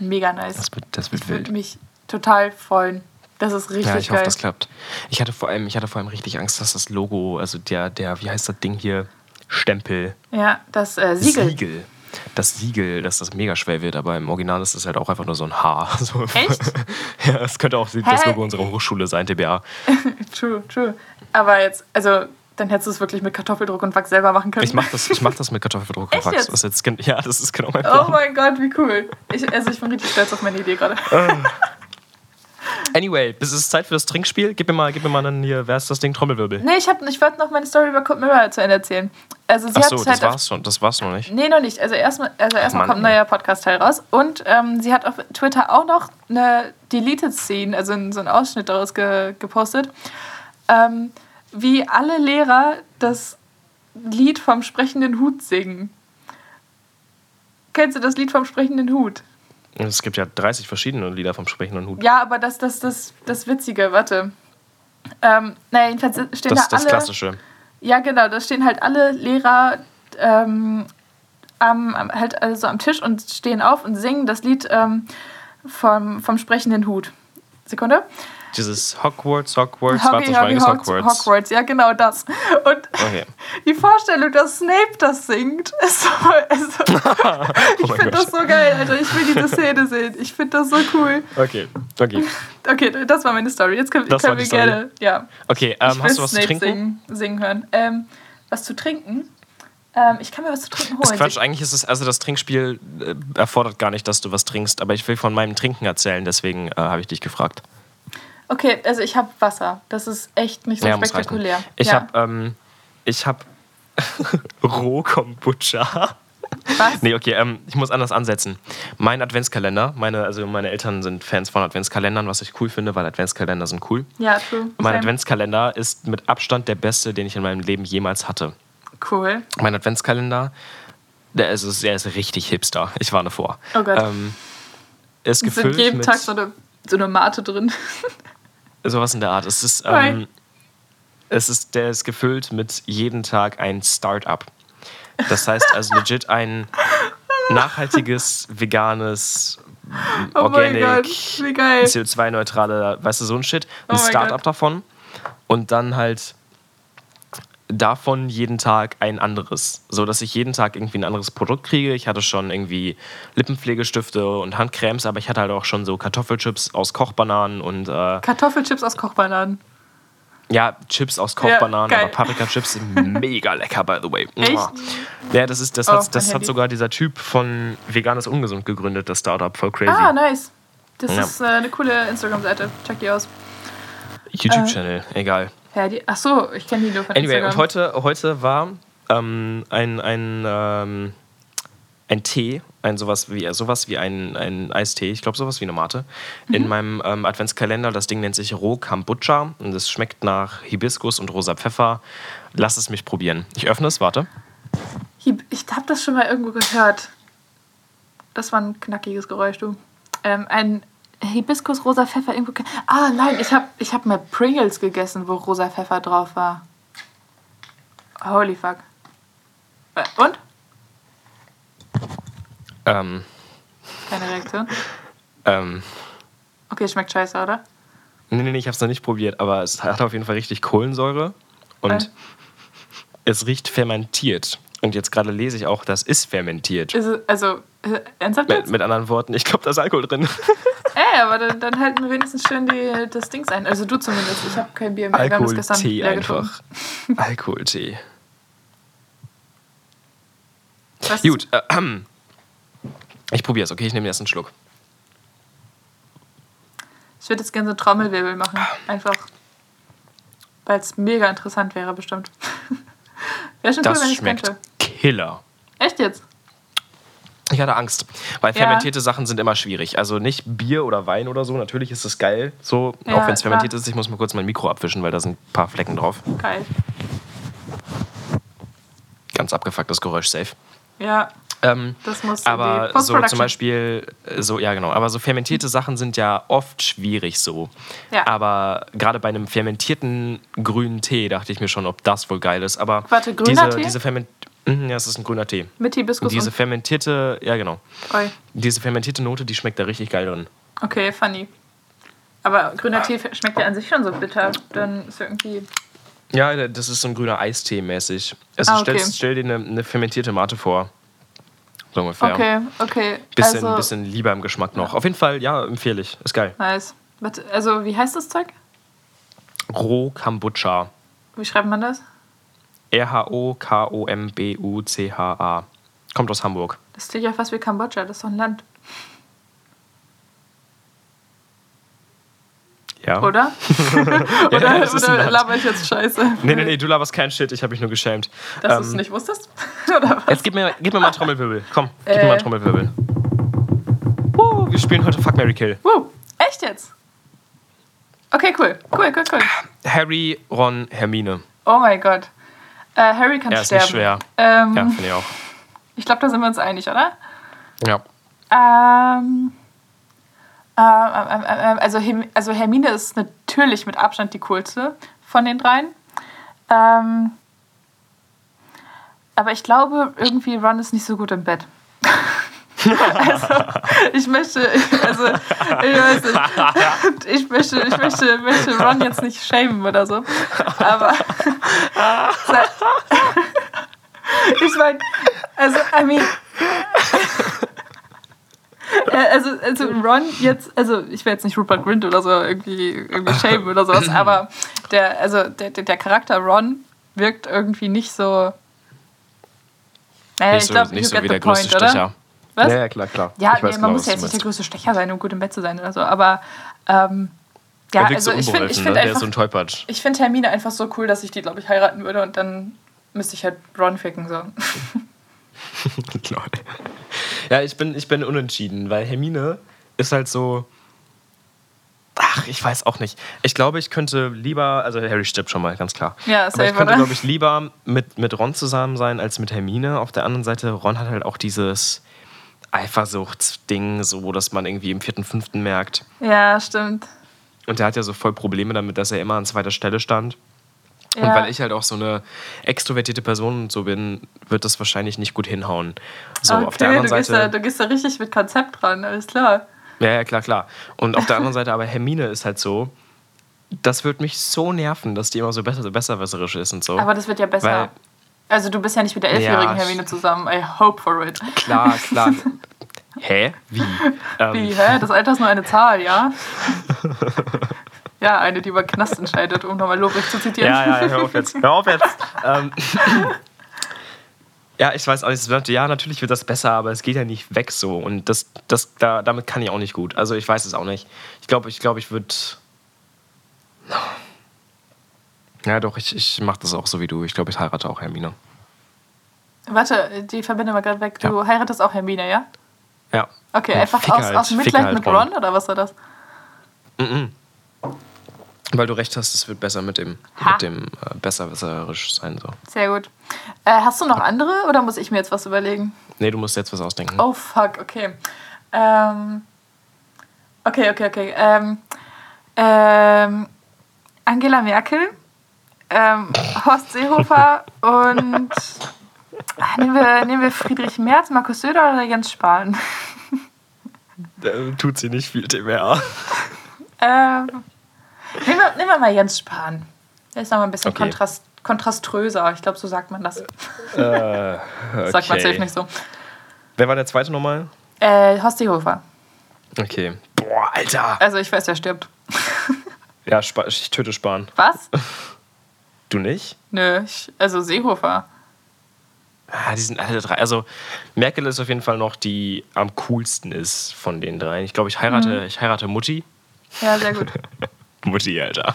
Mega nice. Das wird, das wird ich wild. würde mich total freuen. Das ist richtig geil. Ja, ich geil. hoffe, das klappt. Ich hatte, vor allem, ich hatte vor allem richtig Angst, dass das Logo, also der, der wie heißt das Ding hier? Stempel. Ja, das äh, Siegel. Siegel das Siegel, dass das mega schwer wird, aber im Original ist das halt auch einfach nur so ein Haar. So. Echt? ja, es könnte auch das Logo unserer Hochschule sein, TBA. true, true. Aber jetzt, also dann hättest du es wirklich mit Kartoffeldruck und Wachs selber machen können. Ich mach das, ich mach das mit Kartoffeldruck und Wachs. Was jetzt, ja, das ist genau mein oh Plan. Oh mein Gott, wie cool. Ich, also ich bin richtig stolz auf meine Idee gerade. Anyway, es ist Zeit für das Trinkspiel. Gib mir mal, gib mir mal einen hier, wer ist das Ding? Trommelwirbel. Nee, ich, ich wollte noch meine Story über Code Mirror zu Ende erzählen. Also sie Ach so, hat das halt war's schon. Das war's noch nicht. Nee, noch nicht. Also erstmal also erst kommt ein neuer Podcast-Teil raus. Und ähm, sie hat auf Twitter auch noch eine Deleted Scene, also so einen Ausschnitt daraus ge gepostet, ähm, wie alle Lehrer das Lied vom sprechenden Hut singen. Kennst du das Lied vom sprechenden Hut? Es gibt ja 30 verschiedene Lieder vom sprechenden Hut. Ja, aber das das, das, das Witzige, warte. Ähm, naja, jedenfalls stehen das, da alle... Das Klassische. Ja, genau, da stehen halt alle Lehrer ähm, am, halt also am Tisch und stehen auf und singen das Lied ähm, vom, vom sprechenden Hut. Sekunde. Dieses Hogwarts, Hogwarts, Hockey, Hockey, Hogwarts. Hogwarts, ja genau das. Und okay. die Vorstellung, dass Snape das singt, ist so, also, ich oh finde das so geil, Alter. Ich will diese Szene sehen. Ich finde das so cool. Okay, okay. Okay, das war meine Story. Jetzt können, können wir gerne, ja. Okay, ähm, hast du was Snape zu trinken? Singen, singen hören. Ähm, was zu trinken? Ähm, ich kann mir was zu trinken holen. Ist Quatsch, eigentlich ist es, also das Trinkspiel äh, erfordert gar nicht, dass du was trinkst, aber ich will von meinem Trinken erzählen, deswegen äh, habe ich dich gefragt. Okay, also ich habe Wasser. Das ist echt nicht so ja, spektakulär. Ich ja. habe ähm, ich habe Roh-Kombucha. Was? Nee, okay, ähm, ich muss anders ansetzen. Mein Adventskalender, meine, also meine Eltern sind Fans von Adventskalendern, was ich cool finde, weil Adventskalender sind cool. Ja, true. Mein Same. Adventskalender ist mit Abstand der beste, den ich in meinem Leben jemals hatte. Cool. Mein Adventskalender, der ist, der ist richtig hipster. Ich warne vor. Oh Gott. Ähm, ist gefüllt sind jeden mit Tag so eine, so eine Mate drin. sowas in der Art. Es ist, ähm, es ist, der ist gefüllt mit jeden Tag ein Start-up. Das heißt also legit ein nachhaltiges, veganes, oh organic, CO2-neutrale, weißt du, so ein Shit. Ein oh Start-up davon. Und dann halt davon jeden Tag ein anderes, so dass ich jeden Tag irgendwie ein anderes Produkt kriege. Ich hatte schon irgendwie Lippenpflegestifte und Handcremes, aber ich hatte halt auch schon so Kartoffelchips aus Kochbananen und äh, Kartoffelchips aus Kochbananen. Ja, Chips aus Kochbananen, ja, aber Paprika-Chips sind mega lecker, by the way. Echt? Ja, das, ist, das, oh, hat, das hat sogar dieser Typ von Veganes Ungesund gegründet, das Startup, voll crazy. Ah, nice. Das ja. ist äh, eine coole Instagram-Seite. Check die aus. YouTube-Channel, äh, egal. Ja, die, ach so, ich kenne die nur von anyway, Instagram. und heute, heute war ähm, ein, ein, ähm, ein Tee, ein sowas wie, sowas wie ein, ein Eistee, ich glaube sowas wie eine Mate, mhm. in meinem ähm, Adventskalender. Das Ding nennt sich Roh Kombucha und es schmeckt nach Hibiskus und rosa Pfeffer. Lass es mich probieren. Ich öffne es, warte. Ich habe das schon mal irgendwo gehört. Das war ein knackiges Geräusch, du. Ähm, ein Hibiskus, rosa Pfeffer irgendwo. Ah, nein, ich habe ich hab mal Pringles gegessen, wo rosa Pfeffer drauf war. Holy fuck. Äh, und? Ähm. Keine Reaktion? Ähm. Okay, schmeckt scheiße, oder? Nee, nee, nee, ich hab's noch nicht probiert, aber es hat auf jeden Fall richtig Kohlensäure und äh. es riecht fermentiert. Und jetzt gerade lese ich auch, das ist fermentiert. Ist es, also, äh, ernsthaft mit, mit, anderen Worten, ich glaube, da ist Alkohol drin. Ey, aber dann, dann halten wir wenigstens schön die, das Ding ein. Also du zumindest. Ich habe kein Bier mehr. Alkoholtee einfach. Alkoholtee. Gut, äh, ich probiere es, okay? Ich nehme erst einen Schluck. Ich würde jetzt gerne so Trommelwirbel machen. Einfach. Weil es mega interessant wäre, bestimmt. wäre schon das cool, wenn ich könnte. Killer. Echt jetzt? Ich hatte Angst, weil fermentierte ja. Sachen sind immer schwierig. Also nicht Bier oder Wein oder so. Natürlich ist es geil, so ja, auch wenn es fermentiert ist. Ich muss mal kurz mein Mikro abwischen, weil da sind ein paar Flecken drauf. Geil. Ganz abgefucktes Geräusch, safe. Ja. Ähm, das muss aber so zum Beispiel, äh, so, ja genau, aber so fermentierte Sachen sind ja oft schwierig so. Ja. Aber gerade bei einem fermentierten grünen Tee dachte ich mir schon, ob das wohl geil ist. Aber Warte, grüner diese, Tee? diese Ferment ja, es ist ein grüner Tee. Mit Hibiskus. Und diese fermentierte, ja genau. Oi. Diese fermentierte Note, die schmeckt da richtig geil drin. Okay, funny. Aber grüner Tee schmeckt ja an sich schon so bitter. Dann ist irgendwie. Ja, das ist so ein grüner Eistee mäßig. Also ah, okay. stell, stell dir eine, eine fermentierte Mate vor. So ungefähr. Okay, okay. Bisschen, also, bisschen lieber im Geschmack noch. Auf jeden Fall, ja, empfehle ich. Ist geil. Nice. Also, wie heißt das Zeug? Roh Kombucha. Wie schreibt man das? R-H-O-K-O-M-B-U-C-H-A. Kommt aus Hamburg. Das klingt ja fast wie Kambodscha, das ist doch ein Land. Ja. Oder? oder ja, oder laber ich jetzt Scheiße? Nee, nee, nee, du laberst keinen Shit, ich habe mich nur geschämt. Dass ähm, du es nicht wusstest? oder was? Jetzt gib mir, gib mir mal einen Trommelwirbel. Komm, gib äh. mir mal einen äh. Trommelwirbel. Uh, wir spielen heute Fuck Mary Kill. Uh, echt jetzt? Okay, cool. Cool, cool, cool. Harry, Ron, Hermine. Oh mein Gott. Äh, Harry kann sterben. Ist nicht schwer. Ähm, ja, finde ich auch. Ich glaube, da sind wir uns einig, oder? Ja. Ähm. Ähm, ähm, also, also Hermine ist natürlich mit Abstand die coolste von den dreien. Ähm, aber ich glaube, irgendwie Ron ist nicht so gut im Bett. Also, ich möchte, also, ich, weiß nicht, ich möchte, ich möchte, möchte Ron jetzt nicht shamen oder so. Aber ich meine, also, I mean, äh, also, also Ron jetzt, also ich will jetzt nicht Rupert Grint oder so irgendwie, irgendwie shamen oder sowas, aber der, also der, der Charakter Ron wirkt irgendwie nicht so Naja, nicht ich so, glaube, nicht so wie der größte point, oder? Was? Ja, ja, klar, klar. Ja, weiß man genau, muss ja jetzt nicht der größte Stecher sein, um gut im Bett zu sein oder so. Aber ähm, ja, also so ich finde ich ne? find ist einfach, so ich find Hermine einfach so cool, dass ich die, glaube ich, heiraten würde und dann müsste ich halt Ron ficken. So. Ja, ich bin, ich bin unentschieden, weil Hermine ist halt so. Ach, ich weiß auch nicht. Ich glaube, ich könnte lieber, also Harry stirbt schon mal, ganz klar. Ja, Aber safe, ich könnte, glaube ich, lieber mit, mit Ron zusammen sein als mit Hermine. Auf der anderen Seite, Ron hat halt auch dieses Eifersuchtsding, so dass man irgendwie im vierten, fünften merkt. Ja, stimmt. Und der hat ja so voll Probleme damit, dass er immer an zweiter Stelle stand. Ja. Und weil ich halt auch so eine extrovertierte Person und so bin, wird das wahrscheinlich nicht gut hinhauen. So, okay, auf der anderen du, gehst da, Seite. du gehst da richtig mit Konzept ran, alles klar. Ja, ja, klar, klar. Und auf der anderen Seite aber Hermine ist halt so, das wird mich so nerven, dass die immer so besser, besserwisserisch ist und so. Aber das wird ja besser. Weil- also du bist ja nicht mit der elfjährigen Ja, Hermine zusammen. I hope for it. Klar, klar. Hä? Wie? Ähm, Wie, hä? Das Alter ist nur eine Zahl, ja? ja, eine, die über Knast entscheidet, um nochmal Lobrecht zu zitieren. Ja, ja, hör auf jetzt. Hör auf jetzt. ähm, ja, ich weiß auch nicht. es wird- Ja, natürlich wird das besser, aber es geht ja nicht weg so. Und das, das, da, damit kann ich auch nicht gut. Also ich weiß es auch nicht. Ich glaube, ich, glaube, ich würde. Ja, doch, ich, ich mache das auch so wie du. Ich glaube, ich heirate auch Hermine. Warte, die Verbindung war gerade weg. Du Ja. heiratest auch Hermine, ja? Ja. Okay, Ja, einfach Ficker aus, halt, aus Mitleid halt mit Ron. Ron oder was war das? Mhm. Weil du recht hast, es wird besser mit dem, Ha. mit dem äh, besserwisserisch sein. So. Sehr gut. Äh, hast du noch andere oder muss ich mir jetzt was überlegen? Nee, du musst jetzt was ausdenken. Oh fuck, okay. Ähm, okay, okay, okay. Ähm, ähm, Angela Merkel, ähm, Horst Seehofer und ah, nehmen, wir, nehmen wir Friedrich Merz, Markus Söder oder Jens Spahn? Äh, tut sie nicht viel mehr. Ähm, nehmen, wir, nehmen wir mal Jens Spahn. Der ist nochmal ein bisschen Okay. kontrast, kontraströser. Ich glaube, so sagt man das. Äh, okay. Sagt man safe nicht so. Wer war der zweite nochmal? Äh, Horst Seehofer. Okay. Boah, Alter. Also ich weiß, der stirbt. Ja, ich töte Spahn. Was? Du nicht? Nö, ich, also Seehofer. Ah, die sind alle drei. Also Merkel ist auf jeden Fall noch die am coolsten ist von den dreien. Ich glaube, ich heirate, Mhm. ich heirate Mutti. Ja, sehr gut. Mutti, Alter.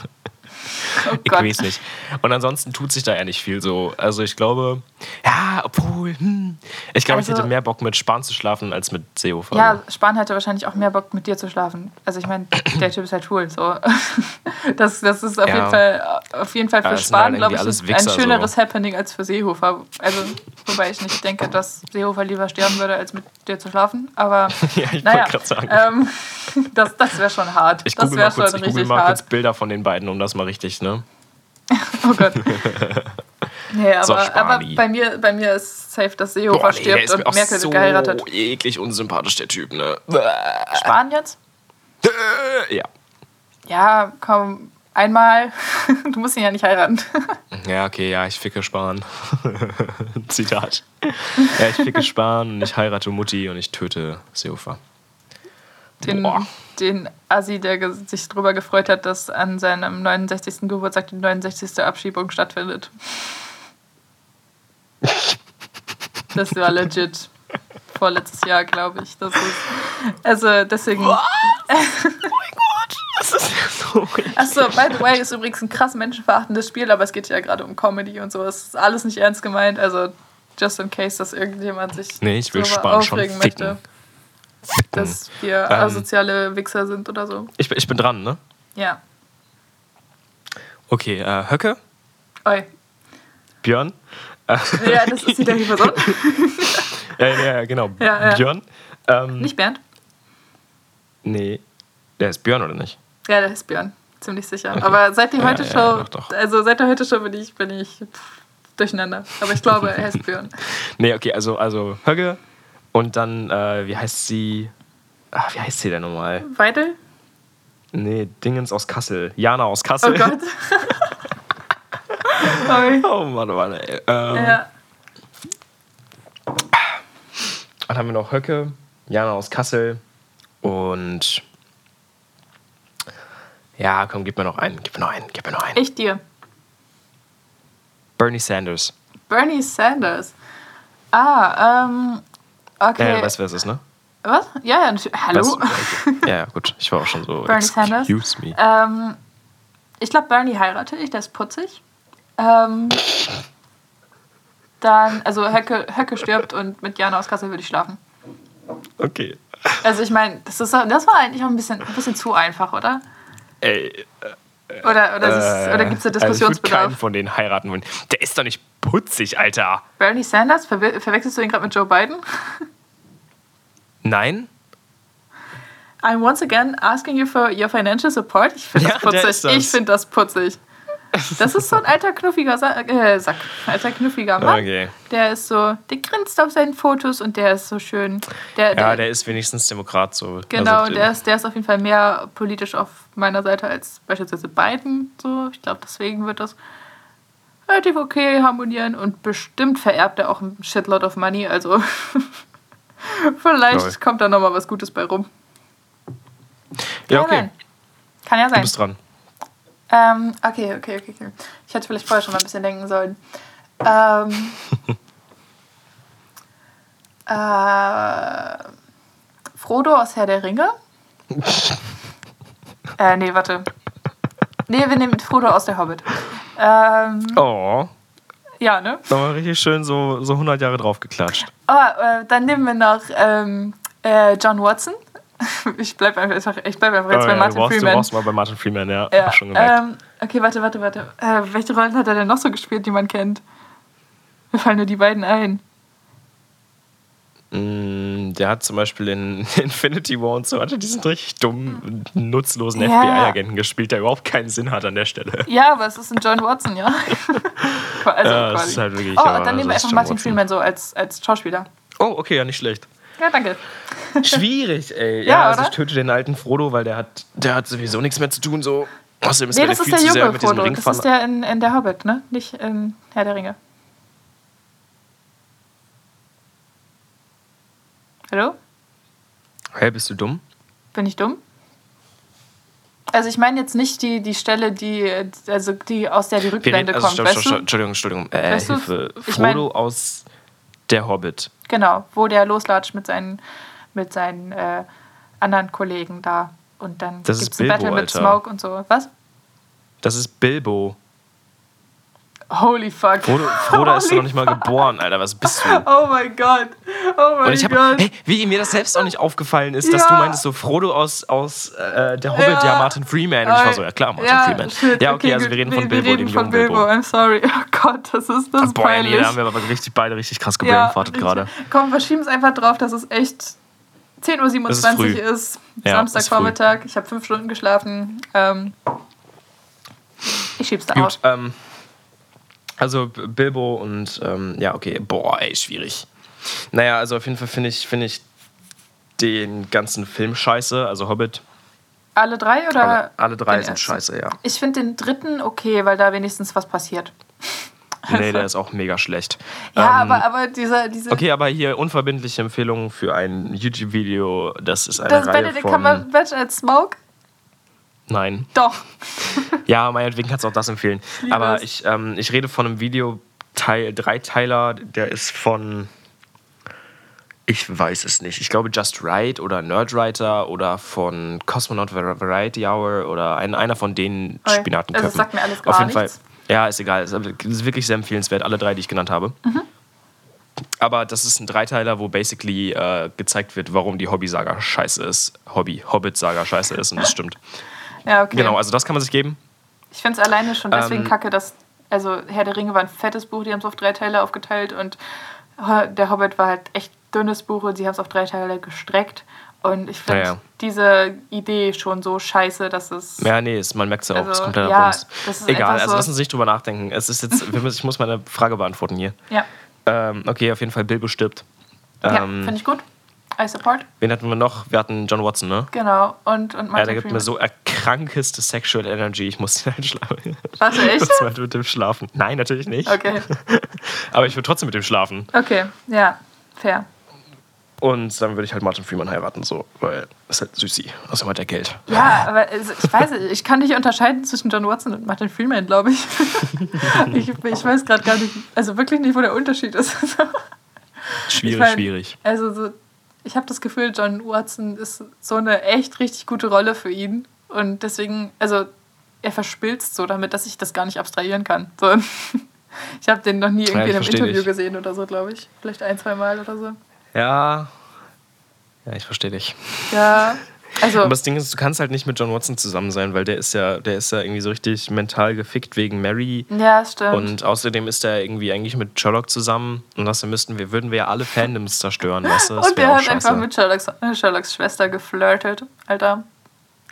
Oh Ich Gott. weiß nicht. Und ansonsten tut sich da ja nicht viel so. Also ich glaube, ja, obwohl, hm, ich glaube, ich Also- hätte mehr Bock mit Spahn zu schlafen als mit Seehofer. Ja, Spahn hätte wahrscheinlich auch mehr Bock mit dir zu schlafen. Also ich meine, der Typ ist halt cool. So. Das, das ist auf, Ja. jeden Fall, auf jeden Fall Ja, für sind Spahn, halt glaube ich, Wichser, ein schöneres so. Happening als für Seehofer. Also, wobei ich nicht denke, dass Seehofer lieber sterben würde, als mit dir zu schlafen. Aber Ja, ich naja, wollte gerade sagen. ähm, das, das wäre schon hart. ich das google mal, kurz, ich google mal kurz hart. Bilder von den beiden, um das mal richtig, ne? Oh Gott. Nee, So, aber, aber Spahni. bei, mir, bei mir ist safe, dass Seehofer Boah, nee, stirbt und Merkel so wird geheiratet. eklig unsympathisch, der Typ, ne? Spahn jetzt? Ja. Ja, komm, einmal. Du musst ihn ja nicht heiraten. Ja, okay, ja, ich ficke Spahn. Zitat. Ja, ich ficke Spahn und ich heirate Mutti und ich töte Seehofer. Den, Boah. den Assi, der sich darüber gefreut hat, dass an seinem 69. Geburtstag die 69. Abschiebung stattfindet. Das war legit. Vorletztes Jahr, glaube ich. Das ist, also deswegen. Das ist so Achso, by the way, ist übrigens ein krass menschenverachtendes Spiel, aber es geht ja gerade um Comedy und so. Es ist alles nicht ernst gemeint. Also, just in case, dass irgendjemand sich Nee, ich will darüber Spahn schon aufregen ficken. möchte, dass wir Ähm. asoziale Wichser sind oder so. Ich, bin- ich bin dran, ne? Ja. Okay, äh, Höcke, Oi. Björn. Ja, das ist wieder die Person. Äh, ja, genau. Ja, ja. Björn. Ähm, Nicht Bernd? Nee. Der ist Björn, oder nicht? Ja, der ist Björn. Ziemlich sicher. Aber seit Ja, heute ja, Show, doch, doch. also seit der heute Show bin ich, bin ich pff, durcheinander. Aber ich glaube, er ist Björn. Nee, okay, also, also Höcke und dann, äh, wie heißt sie? Ach, wie heißt sie denn nochmal? Weidel? Nee, Dingens aus Kassel. Jana aus Kassel. Oh Gott. Oi. Oh Mann, oh Mann, ey. Ähm, Ja. Dann haben wir noch Höcke, Jana aus Kassel und ja, komm, gib mir noch einen, gib mir noch einen, gib mir noch einen. Ich dir. Bernie Sanders. Bernie Sanders. Ah, ähm, okay. Äh, weißt du, wer es ist, ne? Was? Ja, ja, natürlich. Hallo? Weißt okay. Ja, ja, gut. Ich war auch schon so. Bernie Sanders. Excuse me. Ähm, ich glaube, Bernie heirate ich, der ist putzig. Ähm, dann, also Höcke, Höcke stirbt und mit Jana aus Kassel würde ich schlafen. Okay. Also ich meine, das, ist, das war eigentlich auch ein bisschen, ein bisschen zu einfach, oder? Ey. Oder, oder, äh, oder gibt es da Diskussionsbedarf? Also ich keinen von denen heiraten wollen. Der ist doch nicht putzig, Alter. Bernie Sanders? Verwe verwechselst du ihn gerade mit Joe Biden? Nein. I'm once again asking you for your financial support. Ich finde Ja, das putzig. das. Ich finde das putzig. Das ist so ein alter knuffiger Sa äh, Sack. Alter knuffiger Mann. Okay. Der ist so, der grinst auf seinen Fotos und der ist so schön. Der, Ja, der, ist wenigstens Demokrat so. genau, Also, der, ist, der ist auf jeden Fall mehr politisch auf meiner Seite als beispielsweise Biden. So. Ich glaube, deswegen wird das relativ okay harmonieren und bestimmt vererbt er auch ein Shitload of Money. Also vielleicht Lol. kommt da nochmal was Gutes bei rum. Ja, Kann okay. sein. Kann ja Du sein. bist dran. Ähm, okay, okay, okay, okay. Ich hätte vielleicht vorher schon mal ein bisschen denken sollen. Ähm, äh, Frodo aus Herr der Ringe? äh, nee, warte. Nee, wir nehmen Frodo aus der Hobbit. Ähm, Oh. ja, ne? Nochmal richtig schön so, so 100 Jahre draufgeklatscht. Oh, äh, dann nehmen wir noch ähm, äh, John Watson. Ich bleibe einfach, ich bleib einfach jetzt Oh, bei ja, du, Martin brauchst, du Freeman. brauchst mal bei Martin Freeman, ja. Ja, schon gemerkt. ähm, okay, warte, warte, warte. Äh, welche Rollen hat er denn noch so gespielt, die man kennt? Mir fallen nur die beiden ein. Mm, Der hat zum Beispiel in Infinity War und so hatte diesen richtig dummen, nutzlosen Ja. FBI-Agenten gespielt, der überhaupt keinen Sinn hat an der Stelle. Ja, aber es ist ein John Watson, ja. also Ja, das quasi. ist halt wirklich, oh, dann nehmen wir einfach Martin Watson. Freeman so als, als Schauspieler. Oh, okay, ja, nicht schlecht. Ja, danke. Schwierig, ey. Ja, Ja, also ich töte den alten Frodo, weil der hat, der hat sowieso nichts mehr zu tun, so. Außerdem ist Nee, das ist der junge mit diesem Frodo. Das ist der in, in der Hobbit, ne? Nicht in Herr der Ringe. Hallo? Hä, bist du dumm? Bin ich dumm? Also ich meine jetzt nicht die, die Stelle, die, also die aus der die Rückblende also, kommt, stopp, stopp, stopp? Entschuldigung, Entschuldigung. Äh, Weißt Hilfe. ich Frodo mein- aus Der Hobbit. Genau, wo der loslatscht mit seinen, mit seinen äh, anderen Kollegen da. Und dann ist gibt's ein Battle mit Alter. Smoke und so. Was? Das ist Bilbo. Holy fuck. Frodo, Frodo ist noch nicht mal geboren, Alter. Was bist du? Oh mein Gott. Oh mein habe, Gott. hey, wie mir das selbst auch nicht aufgefallen ist, dass Ja. du meintest, so Frodo aus, aus äh, der Hobbit, ja. Ja. Martin Freeman. Und ich war so, ja klar, Martin ja, Freeman. shit, ja, okay, also wir reden von Nee, Bilbo, wir reden dem von jungen Bilbo. Bilbo. I'm sorry. Oh Gott, das ist das Boah, ja, nee, peinlich. da haben wir aber richtig, beide richtig krass gebrainfartet richtig. gerade. Komm, wir schieben es einfach drauf, dass es echt 10.27 Uhr ist ist. Ja, Samstagvormittag. Ich habe fünf Stunden geschlafen. Ähm, ich schieb's da Gut, auf. ähm, also Bilbo und, ähm, ja, okay, boah, ey, schwierig. Naja, also auf jeden Fall finde ich, finde ich den ganzen Film scheiße, also Hobbit. Alle drei oder? Alle, alle drei sind ersten? scheiße, ja. Ich finde den dritten okay, weil da wenigstens was passiert. Nee, der ist auch mega schlecht. Ja, Ähm, aber, aber dieser, diese. Okay, aber hier unverbindliche Empfehlung für ein YouTube-Video. Das ist eine das Reihe Benedict von... Cumberbatch als Smoke? Nein. Doch. Ja, meinetwegen kannst du auch das empfehlen. liebe Aber ich, ähm, ich rede von einem Video, Teil, Dreiteiler, der ist von... Ich weiß es nicht. Ich glaube Just Right oder Nerdwriter oder von Cosmonaut Var- Variety Hour oder ein, einer von den Okay. Spinatenköpfen. Also sagt mir alles Auf gar jeden nichts. Fall. Ja, ist egal. Es ist wirklich sehr empfehlenswert, alle drei, die ich genannt habe. Mhm. Aber das ist ein Dreiteiler, wo basically äh, gezeigt wird, warum die Hobby-Saga scheiße ist. Hobby, Hobbit-Saga scheiße ist und das stimmt. Ja, okay. Genau, also das kann man sich geben. Ich finde es alleine schon deswegen Ähm, kacke, dass. Also, Herr der Ringe war ein fettes Buch, die haben es auf drei Teile aufgeteilt und der Hobbit war halt echt dünnes Buch und sie haben es auf drei Teile gestreckt. Und ich finde Ja, ja. diese Idee schon so scheiße, dass es. Ja, nee, ist, man merkt es ja auch, Also, ist kompletter ja, ist Egal, also so- lassen Sie nicht drüber nachdenken. Es ist jetzt, ich muss meine Frage beantworten hier. Ja, Ähm, okay, auf jeden Fall, Bilbo stirbt. ja Ähm, finde ich gut. I support. wen hatten wir noch? Wir hatten John Watson, ne? Genau. Und, und Ja, Martin der gibt mir Freeman. so erkrankeste Sexual Energy. Ich muss ihn einschlafen. Warte, echt? Das war mit dem Schlafen. Nein, natürlich nicht. Okay. Aber ich würde trotzdem mit dem schlafen. Okay, ja, fair. Und dann würde ich halt Martin Freeman heiraten, so, weil ist halt süßi. Außerdem hat er Geld. Ja, aber also, ich weiß nicht, ich kann nicht unterscheiden zwischen John Watson und Martin Freeman, glaube ich. ich. Ich weiß gerade gar nicht, also wirklich nicht, wo der Unterschied ist. Schwierig, ich mein, schwierig. Also so, ich habe das Gefühl, John Watson ist so eine echt richtig gute Rolle für ihn. Und deswegen, also er verspilzt so damit, dass ich das gar nicht abstrahieren kann. So. Ich habe den noch nie irgendwie ja, in einem Interview dich. gesehen oder so, glaube ich. Vielleicht ein, zwei Mal oder so. Ja. Ja, ich verstehe dich. Ja. Also, Aber das Ding ist, du kannst halt nicht mit John Watson zusammen sein, weil der ist ja, der ist ja irgendwie so richtig mental gefickt wegen Mary. Ja, stimmt. Und außerdem ist er irgendwie eigentlich mit Sherlock zusammen und das müssten wir, würden wir ja alle Fandoms zerstören, weißt du? und der hat scheiße. einfach mit Sherlocks, Sherlocks Schwester geflirtet, Alter.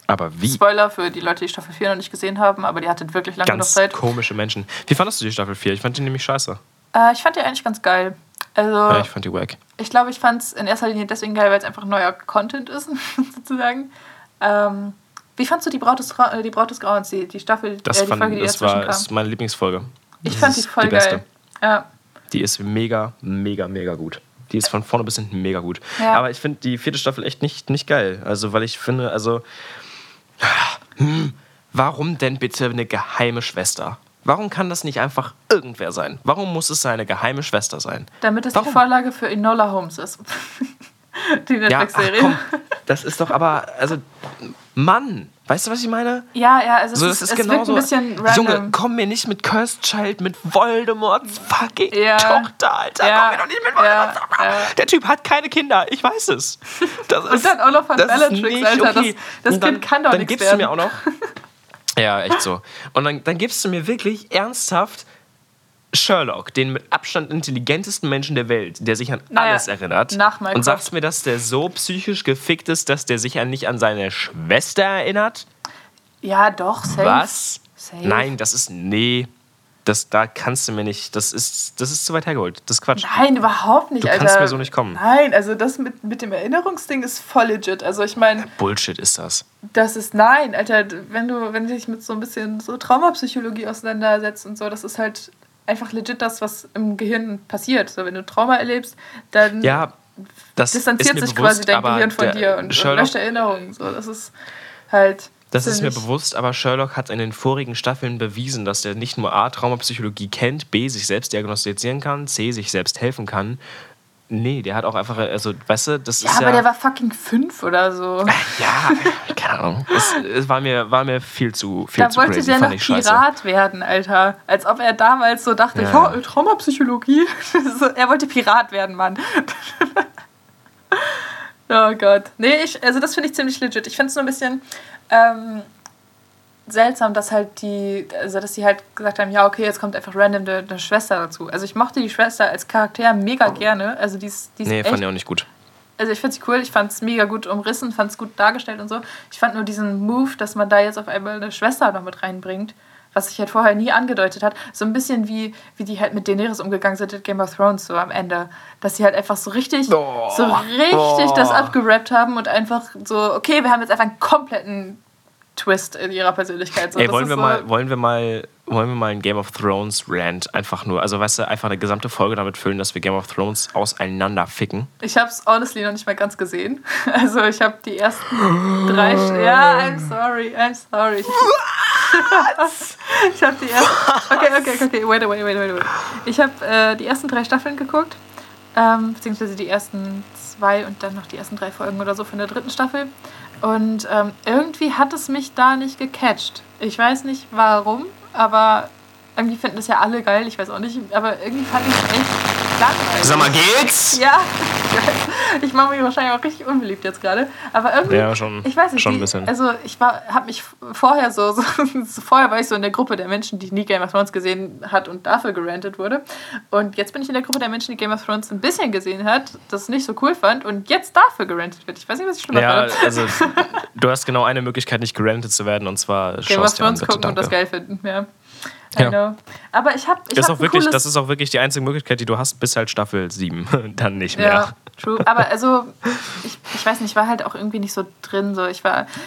Aber wie? Spoiler für die Leute, die Staffel 4 noch nicht gesehen haben, aber die hatte wirklich lange ganz noch Zeit. komische Menschen. Wie fandest du die Staffel 4? Ich fand die nämlich scheiße. Äh, ich fand die eigentlich ganz geil. Also, ja, ich fand die wack. Ich glaube, ich fand es in erster Linie deswegen geil, weil es einfach neuer Content ist, sozusagen. Ähm, wie fandst du die Braut des, äh, die Braut des Grauens, die, die Staffel, das äh, die fand, Folge, die das war, kam? ist meine Lieblingsfolge. Ich das fand die voll die geil. Ja. Die ist mega, mega, mega gut. Die ist von vorne bis hinten mega gut. Ja. Aber ich finde die vierte Staffel echt nicht, nicht geil. Also, weil ich finde, also. Hm, warum denn bitte eine geheime Schwester? Warum kann das nicht einfach irgendwer sein? Warum muss es seine geheime Schwester sein? Damit es Warum? die Vorlage für Enola Holmes ist. die Netflix-Serie. Ja, das ist doch aber, also, Mann, weißt du, was ich meine? Ja, ja, also so, es, ist es genauso, ein bisschen random. Junge, komm mir nicht mit Cursed Child, mit Voldemorts fucking ja. Tochter, Alter. Ja. Komm mir doch nicht mit Voldemort. Ja. Der Typ hat keine Kinder, ich weiß es. Das Und dann noch von Bellatrix, Alter. Okay. Das, das dann, Kind kann doch dann nichts gibst werden. du mir auch noch... Ja, echt so. Und dann, dann gibst du mir wirklich ernsthaft Sherlock, den mit Abstand intelligentesten Menschen der Welt, der sich an naja, alles erinnert. Nach und sagst mir, dass der so psychisch gefickt ist, dass der sich an nicht an seine Schwester erinnert? Ja, doch, safe. Was? Safe. Nein, das ist. Nee. Das, da kannst du mir nicht. Das ist, das ist zu weit hergeholt. Das ist Quatsch. Nein, überhaupt nicht, du Alter. Du kannst mir so nicht kommen. Nein, also das mit, mit dem Erinnerungsding ist voll legit. Also ich meine. Bullshit ist das. Das ist nein, Alter. Wenn du, wenn du dich mit so ein bisschen so Traumapsychologie auseinandersetzt und so, das ist halt einfach legit das, was im Gehirn passiert. So, wenn du Trauma erlebst, dann ja, distanziert sich bewusst, quasi dein Gehirn von dir und, und löscht Erinnerungen. So, das ist halt. Das ist mir bewusst, aber Sherlock hat in den vorigen Staffeln bewiesen, dass er nicht nur A, Traumapsychologie kennt, B, sich selbst diagnostizieren kann, C, sich selbst helfen kann Nee, der hat auch einfach, also, weißt du, das ja, ist ja... aber der war fucking fünf oder so. Ja, keine Ahnung. Es, es, war, mir, war mir viel zu viel Da zu wollte crazy, der noch Pirat werden, Alter. Als ob er damals so dachte, ja. oh, Traumapsychologie. er wollte Pirat werden, Mann. oh Gott. Nee, ich, also das finde ich ziemlich legit. Ich finde es nur ein bisschen... Ähm, seltsam, dass halt die, also dass sie halt gesagt haben, ja, okay, jetzt kommt einfach random eine, eine Schwester dazu. Also ich mochte die Schwester als Charakter mega gerne. Also die ist, die ist nee, echt, fand ich auch nicht gut. Also ich finde sie cool, ich fand es mega gut umrissen, fand es gut dargestellt und so. Ich fand nur diesen Move, dass man da jetzt auf einmal eine Schwester noch mit reinbringt, was sich halt vorher nie angedeutet hat. So ein bisschen wie, wie die halt mit Daenerys umgegangen sind in Game of Thrones so am Ende. Dass sie halt einfach so richtig, oh, so richtig oh. das abgerappt haben und einfach so, okay, wir haben jetzt einfach einen kompletten Twist in ihrer Persönlichkeit. So, Ey, wollen wir, so mal, wollen, wir mal, wollen wir mal ein Game of Thrones Rant einfach nur, also weißt du, einfach eine gesamte Folge damit füllen, dass wir Game of Thrones auseinander ficken? Ich habe es honestly noch nicht mal ganz gesehen. Also ich habe die ersten drei. ja, I'm sorry, I'm sorry. ich habe die ersten. Okay, okay, okay, wait, wait, wait, wait. Ich habe äh, die ersten drei Staffeln geguckt, ähm, beziehungsweise die ersten zwei und dann noch die ersten drei Folgen oder so von der dritten Staffel. Und ähm, irgendwie hat es mich da nicht gecatcht. Ich weiß nicht warum, aber irgendwie finden das ja alle geil. Ich weiß auch nicht, aber irgendwie fand ich es echt langweilig. Sag mal, geht's? Ja, ich mache mich wahrscheinlich auch richtig unbeliebt jetzt gerade. Aber irgendwie, ja, schon, ich weiß nicht, schon ein bisschen. also ich habe mich vorher so, so, vorher war ich so in der Gruppe der Menschen, die nie Game of Thrones gesehen hat und dafür gerantet wurde. Und jetzt bin ich in der Gruppe der Menschen, die Game of Thrones ein bisschen gesehen hat, das nicht so cool fand und jetzt dafür gerantet wird. Ich weiß nicht, was ich schlimmer ja, fand. also du hast genau eine Möglichkeit, nicht gerantet zu werden und zwar Game of Thrones gucken danke. und das geil finden, ja. I know. Aber ich habe. Ich das, hab wirklich, das ist auch wirklich die einzige Möglichkeit, die du hast, bis halt Staffel 7. Dann nicht mehr. Ja, true. Aber also, ich, ich weiß nicht, ich war halt auch irgendwie nicht so drin. So. Ich,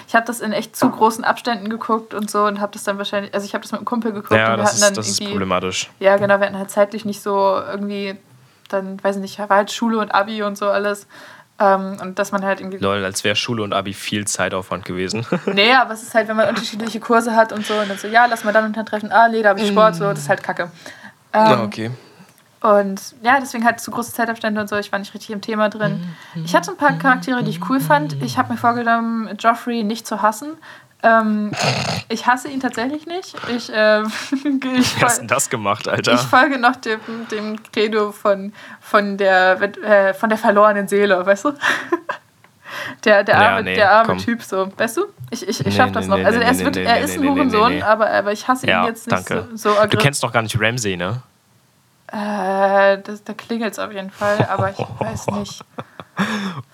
ich habe das in echt zu großen Abständen geguckt und so und habe das dann wahrscheinlich. Also, ich habe das mit einem Kumpel geguckt ja, und wir das hatten ist, dann das irgendwie. ist problematisch. Ja, genau. Wir hatten halt zeitlich nicht so irgendwie. Dann, weiß ich nicht, war halt Schule und Abi und so alles. Ähm, und dass man halt irgendwie. Lol, als wäre Schule und Abi viel Zeitaufwand gewesen. nee, aber es ist halt, wenn man unterschiedliche Kurse hat und so und dann so, ja, lass mal dann untertreffen, ah, nee, da habe ich Sport, so, das ist halt kacke. Ähm, ja, okay. Und ja, deswegen halt zu große Zeitabstände und so. Ich war nicht richtig im Thema drin. Ich hatte ein paar Charaktere, die ich cool fand. Ich habe mir vorgenommen, Joffrey nicht zu hassen. Ähm, ich hasse ihn tatsächlich nicht. Ich, äh, ich Wie hast du das gemacht, Alter? Ich folge noch dem, dem Credo von, von, der, äh, von der verlorenen Seele, weißt du? Der, der arme, ja, nee, der arme Typ so. Weißt du? Ich, ich, ich nee, schaff das nee, noch. also er ist, wirklich, er ist ein Hurensohn, aber, aber ich hasse ja, ihn jetzt nicht danke. so, so Du kennst doch gar nicht Ramsey, ne? Äh, das, da klingelt es auf jeden Fall, aber ich weiß nicht.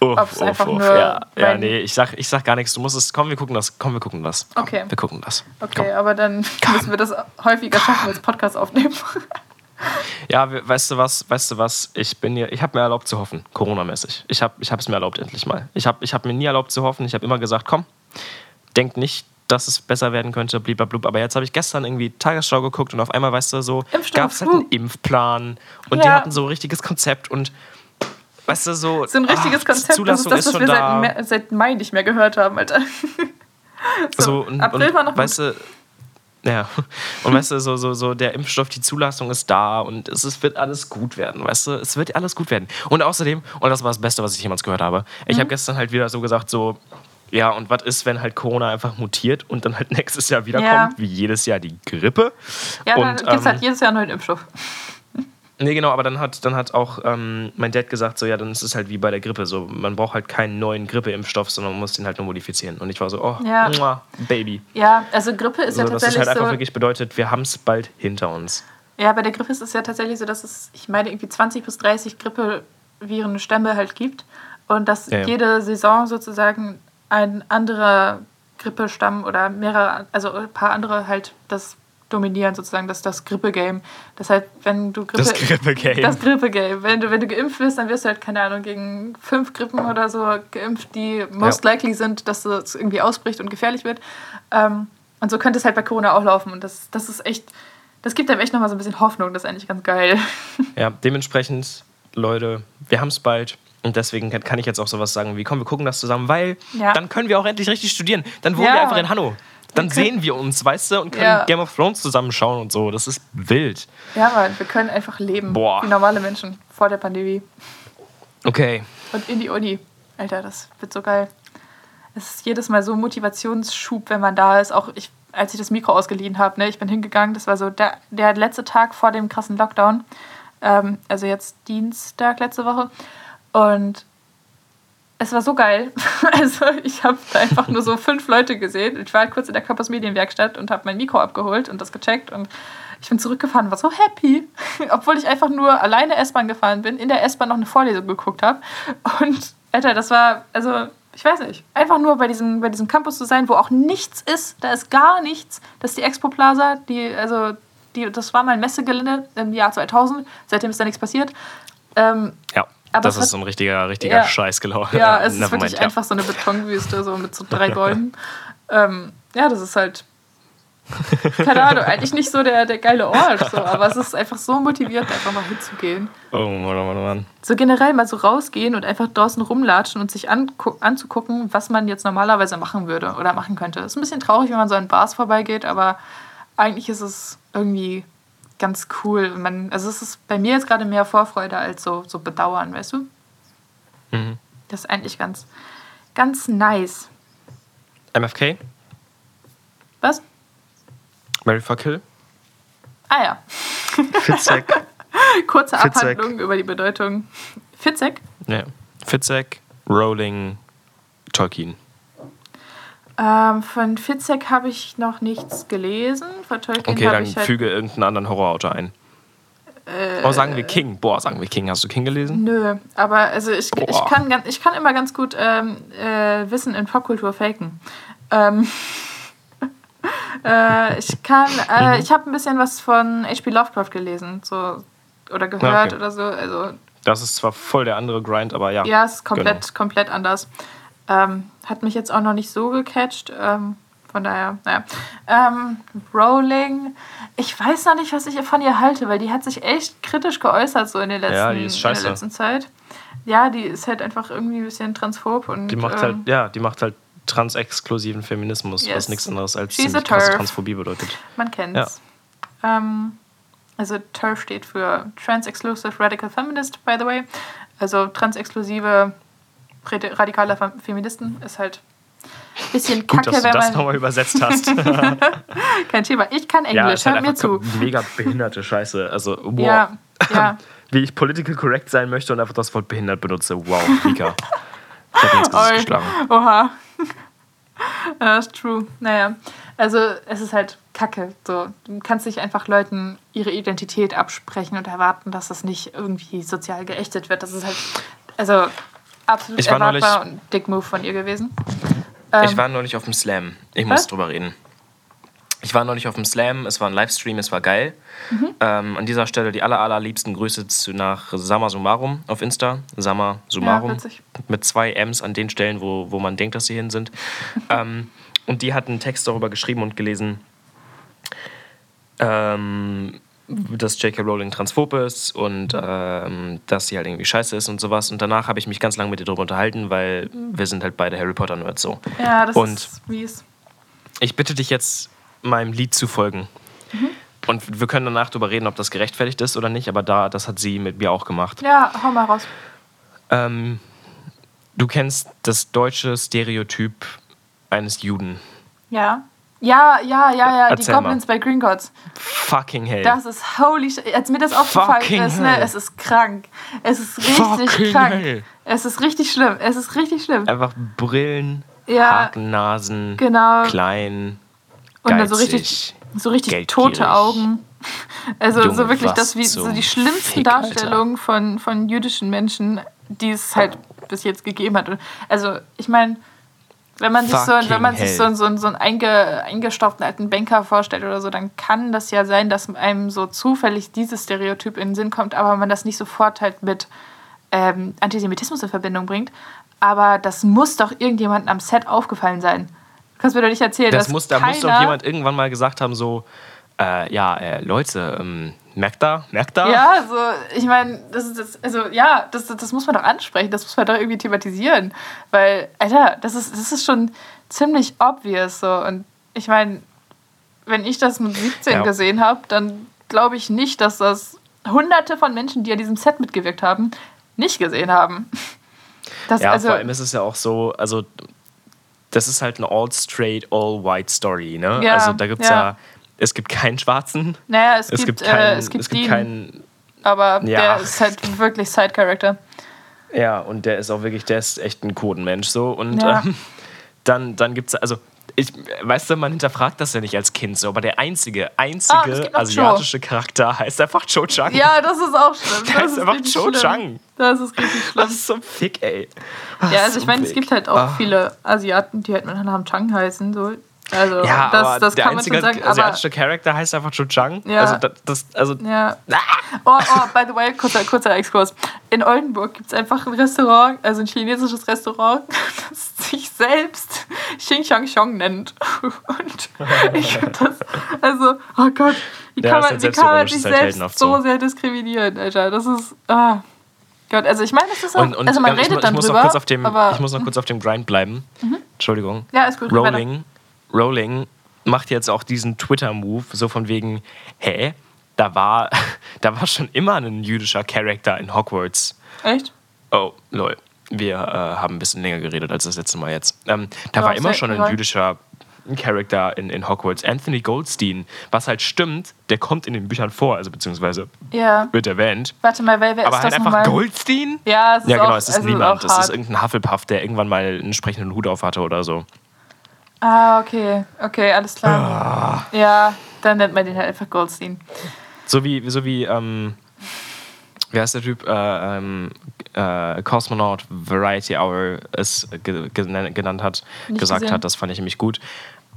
Ob es einfach uff. nur. Ja, ja, nee, ich sag, ich sag gar nichts. Du musst es. Komm, wir gucken das. Komm, wir gucken das. Komm, okay. Wir gucken das. Okay, komm. aber dann komm. müssen wir das häufiger schaffen als Podcast aufnehmen. Ja, weißt du was, weißt du was, ich bin hier, ich habe mir erlaubt zu hoffen, Corona-mäßig. Ich habe ich es mir erlaubt endlich mal. Ich habe ich hab mir nie erlaubt zu hoffen. Ich habe immer gesagt, komm, denk nicht, dass es besser werden könnte, blablabla. Aber jetzt habe ich gestern irgendwie Tagesschau geguckt und auf einmal, weißt du, so gab es halt einen Impfplan und ja. die hatten so ein richtiges Konzept und weißt du, so. So ein richtiges ach, Konzept, Zulassung das ist das, was wir seit, seit, Mai nicht mehr gehört haben, Alter. so, so und, April und, war noch. Weißt du, ja, und weißt du, so, so, so der Impfstoff, die Zulassung ist da und es, es wird alles gut werden, weißt du, es wird alles gut werden. Und außerdem, und das war das Beste, was ich jemals gehört habe, ich mhm. habe gestern halt wieder so gesagt, so, ja, und was ist, wenn halt Corona einfach mutiert und dann halt nächstes Jahr wiederkommt, ja. wie jedes Jahr die Grippe? Ja, dann gibt es halt ähm, jedes Jahr einen neuen Impfstoff. Nee, genau, aber dann hat, dann hat auch ähm, mein Dad gesagt, so ja, dann ist es halt wie bei der Grippe. So, man braucht halt keinen neuen Grippeimpfstoff, sondern man muss den halt nur modifizieren. Und ich war so, oh, ja. Muah, Baby. Ja, also Grippe ist so, ja tatsächlich. Das ist halt einfach so wirklich bedeutet, wir haben es bald hinter uns. Ja, bei der Grippe ist es ja tatsächlich so, dass es, ich meine, irgendwie 20 bis 30 Grippevirenstämme halt gibt. Und dass ja, ja. jede Saison sozusagen ein anderer Grippestamm oder mehrere, also ein paar andere halt das dominieren, sozusagen, das, das Grippe-Game. Das heißt, wenn du Grippe, das Grippe-Game. Das Grippe-Game. Wenn du, wenn du geimpft wirst, dann wirst du halt, keine Ahnung, gegen fünf Grippen oder so geimpft, die most ja. likely sind, dass es irgendwie ausbricht und gefährlich wird. Ähm, und so könnte es halt bei Corona auch laufen. Und das, das ist echt, das gibt einem echt nochmal so ein bisschen Hoffnung. Das ist eigentlich ganz geil. Ja, dementsprechend, Leute, wir haben es bald. Und deswegen kann ich jetzt auch sowas sagen wie, komm, wir gucken das zusammen, weil ja. dann können wir auch endlich richtig studieren. Dann wohnen ja. wir einfach in Hanno. Dann sehen wir uns, weißt du, und können ja. Game of Thrones zusammenschauen und so. Das ist wild. Ja, Mann, wir können einfach leben. Boah. Wie normale Menschen vor der Pandemie. Okay. Und in die Uni. Alter, das wird so geil. Es ist jedes Mal so ein Motivationsschub, wenn man da ist. Auch ich, als ich das Mikro ausgeliehen habe, ne, ich bin hingegangen, das war so der, der letzte Tag vor dem krassen Lockdown. Ähm, also jetzt Dienstag letzte Woche. Und es war so geil. Also ich habe da einfach nur so fünf Leute gesehen. Ich war halt kurz in der Campus Medienwerkstatt und habe mein Mikro abgeholt und das gecheckt und ich bin zurückgefahren war so happy, obwohl ich einfach nur alleine S-Bahn gefahren bin, in der S-Bahn noch eine Vorlesung geguckt habe und Alter, das war also ich weiß nicht, einfach nur bei diesem, bei diesem Campus zu sein, wo auch nichts ist, da ist gar nichts. Das ist die Expo Plaza, die, also, die, das war mein Messegelände im Jahr 2000, seitdem ist da nichts passiert. Ähm, ja. Aber das ist so ein richtiger, richtiger ja, Scheiß gelaufen. Ja, es ist wirklich einfach so eine Betonwüste, so mit so drei Bäumen. ähm, ja, das ist halt, keine Ahnung, eigentlich nicht so der, der geile Ort, so, aber es ist einfach so motivierend, einfach mal hinzugehen. Oh Mann, oh Mann, oh Mann. So generell mal so rausgehen und einfach draußen rumlatschen und sich anzugucken, was man jetzt normalerweise machen würde oder machen könnte. Ist ein bisschen traurig, wenn man so an Bars vorbeigeht, aber eigentlich ist es irgendwie ganz cool. Man, also es ist bei mir jetzt gerade mehr Vorfreude als so, so Bedauern, weißt du? Mhm. Das ist eigentlich ganz, ganz nice. MFK? Was? Mary Fuck Hill? Ah ja. Fitzek. Kurze Fitzek. Abhandlung über die Bedeutung. Fitzek? Ja. Fitzek, Rowling, Tolkien. Ähm, von Fitzek habe ich noch nichts gelesen. Von Tolkien okay, dann ich halt füge irgendeinen anderen Horrorautor ein. Äh, oh, sagen wir King. Boah, sagen wir King. Hast du King gelesen? Nö, aber also ich, ich, kann, ich kann immer ganz gut ähm, äh, Wissen in Popkultur faken. Ähm, äh, ich kann, äh, mhm. ich habe ein bisschen was von H.P. Lovecraft gelesen, so oder gehört okay. oder so. Also, das ist zwar voll der andere Grind, aber ja. Ja, es ist komplett, genau. komplett anders. Ähm, hat mich jetzt auch noch nicht so gecatcht. Ähm, von daher, naja. Ähm, Rowling, ich weiß noch nicht, was ich von ihr halte, weil die hat sich echt kritisch geäußert so in, den letzten, ja, die ist scheiße. in der letzten Zeit. Ja, die ist halt einfach irgendwie ein bisschen transphob und. Die macht halt, ähm, ja, die macht halt transexklusiven Feminismus, yes. was nichts anderes als She's ziemlich krasse Transphobie bedeutet. Man kennt's. Ja. Ähm, Also TERF steht für Trans-Exclusive Radical Feminist, by the way. Also transexklusive radikale Feministen ist halt ein bisschen kacke, Gut, dass du das nochmal übersetzt hast. Kein Thema. Ich kann Englisch, ja, hört halt mir zu. Mega behinderte Scheiße. Also, wow. Ja, ja. Wie ich political correct sein möchte und einfach das Wort behindert benutze. Wow, Mika. Ich hab ins Gesicht geschlagen. Oha. Ist true. Naja, also es ist halt Kacke. So, du kannst nicht einfach Leuten ihre Identität absprechen und erwarten, dass das nicht irgendwie sozial geächtet wird. Das ist halt, also absolut ich erwartbar neulich, und dick Move von ihr gewesen. Ähm, ich war noch nicht auf dem Slam. Ich was? muss drüber reden. Ich war noch nicht auf dem Slam, es war ein Livestream, es war geil. Mhm. Ähm, an dieser Stelle die aller, allerliebsten Grüße zu, nach Sama Sumarum auf Insta. Sama Sumarum. Ja, mit zwei M's an den Stellen, wo, wo man denkt, dass sie hin sind. ähm, und die hat einen Text darüber geschrieben und gelesen, ähm, dass J.K. Rowling transphob ist und ähm, dass sie halt irgendwie scheiße ist und sowas. Und danach habe ich mich ganz lange mit ihr darüber unterhalten, weil wir sind halt beide Harry Potter-Nerds so. Ja, das und ist mies. Ich bitte dich jetzt, meinem Lied zu folgen. Mhm. Und wir können danach darüber reden, ob das gerechtfertigt ist oder nicht, aber da, das hat sie mit mir auch gemacht. Ja, hau mal raus. Ähm, du kennst das deutsche Stereotyp eines Juden. Ja. Ja, ja, ja, ja, Erzähl die Goblins mal. bei Green Gods. Fucking hell. Das ist holy shit. Als mir das aufgefallen ist, ne, es ist krank. Es ist richtig Fucking krank. Hell. Es ist richtig schlimm. Es ist richtig schlimm. Einfach Brillen, ja, Haken, genau. klein, und dann so richtig, so richtig tote Augen. Also Junge, so wirklich das wie so die schlimmsten Fick, Darstellungen von, von jüdischen Menschen, die es halt bis jetzt gegeben hat. Also ich meine, wenn man sich so, wenn man sich so, so, so einen einge, eingestopften alten Banker vorstellt oder so, dann kann das ja sein, dass einem so zufällig dieses Stereotyp in den Sinn kommt, aber man das nicht sofort halt mit ähm, Antisemitismus in Verbindung bringt. Aber das muss doch irgendjemandem am Set aufgefallen sein. Kannst du mir doch nicht erzählen, das dass muss, Da muss doch jemand irgendwann mal gesagt haben, so, äh, ja, äh, Leute, ähm, merkt da, merkt da? Ja, also ich meine, das ist das, also ja, das, das muss man doch ansprechen, das muss man doch irgendwie thematisieren, weil, Alter, das ist, das ist schon ziemlich obvious so und ich meine, wenn ich das mit 17 ja. gesehen habe, dann glaube ich nicht, dass das hunderte von Menschen, die an diesem Set mitgewirkt haben, nicht gesehen haben. Das, ja, also, vor allem ist es ja auch so, also das ist halt eine all-straight, all-white Story, ne? Ja, also da gibt es ja. ja. Es gibt keinen Schwarzen. Naja, es, es gibt, gibt keinen, äh, es gibt, es gibt keinen. Aber ja. der ist halt wirklich Side-Character. Ja, und der ist auch wirklich, der ist echt ein Codenmensch so. Und ja. ähm, dann, dann gibt es, also ich, weißt du, man hinterfragt das ja nicht als Kind so, aber der einzige, einzige ah, asiatische Joe. Charakter heißt einfach Cho Chang. Ja, das ist auch schlimm. Das, das ist einfach Cho Chang. Das ist richtig schlimm. Das ist so fick, ey. Das ja, also ich meine, es gibt halt auch ah. viele Asiaten, die halt mit Namen Chang heißen. So. Also, ja, das, aber das der kann man einzige sagen. asiatische Charakter heißt einfach Cho Chang. Ja. Also, das, das also ja. Ah. Oh, oh, by the way, kurzer, kurzer Exkurs. In Oldenburg gibt es einfach ein Restaurant, also ein chinesisches Restaurant, das sich selbst Xing Xiang Xiong nennt. Und ich finde das, also, oh Gott, wie kann man, wie kann man sich selbst so sehr diskriminieren, Alter? Das ist, ah. Gott, also ich meine, es ist auch, und, und, also man redet ich, dann ich muss drüber, noch kurz auf dem, Ich muss noch kurz auf dem Grind bleiben. Mhm. Entschuldigung. Ja, ist gut. Rolling Rowling macht jetzt auch diesen Twitter-Move, so von wegen, hä, da war, da war schon immer ein jüdischer Charakter in Hogwarts. Echt? Oh, lol. Wir äh, haben ein bisschen länger geredet als das letzte Mal jetzt. Ähm, da ja, war immer schon ein jüdischer Charakter in, in Hogwarts, Anthony Goldstein. Was halt stimmt, der kommt in den Büchern vor, also beziehungsweise ja. wird erwähnt. Warte mal, wer, wer Aber ist halt das einfach Goldstein? Ja, es ist ja genau, auch, es ist also niemand. Es ist irgendein Hufflepuff, der irgendwann mal einen entsprechenden Hut auf hatte oder so. Ah, okay. Okay, alles klar. Ah. Ja, dann nennt man den halt einfach Goldstein. So wie, so wie ähm, wie heißt der Typ? Äh, ähm, äh, Cosmonaut Variety Hour es ge genannt hat, Nicht gesagt gesehen. hat, das fand ich nämlich gut.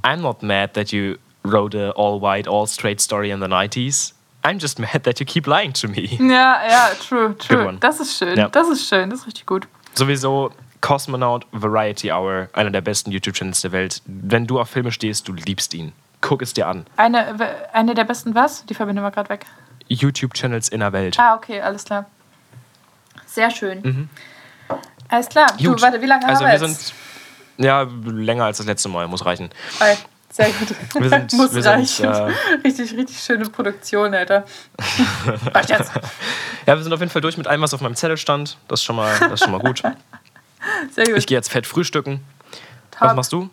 I'm not mad that you wrote a all-white, all-straight story in the 90s. I'm just mad that you keep lying to me. Ja, ja, true, true. Das ist schön. Ja. Das ist schön, das ist richtig gut. Sowieso Cosmonaut Variety Hour, einer der besten YouTube-Channels der Welt. Wenn du auf Filme stehst, du liebst ihn. Guck es dir an. Eine, eine der besten was? Die Verbindung war gerade weg. YouTube-Channels in der Welt. Ah, okay, alles klar. Sehr schön. Mhm. Alles klar. Du, warte, wie lange also haben wir jetzt? Sind, ja, länger als das letzte Mal, muss reichen. Okay. Sehr gut. Wir sind, Muss wir reichen. sind, äh, richtig, richtig schöne Produktion, Alter. Reicht jetzt. ja, wir sind auf jeden Fall durch mit allem, was auf meinem Zettel stand. Das ist schon mal, das ist schon mal gut. Sehr gut. Ich gehe jetzt fett frühstücken. Top. Was machst du?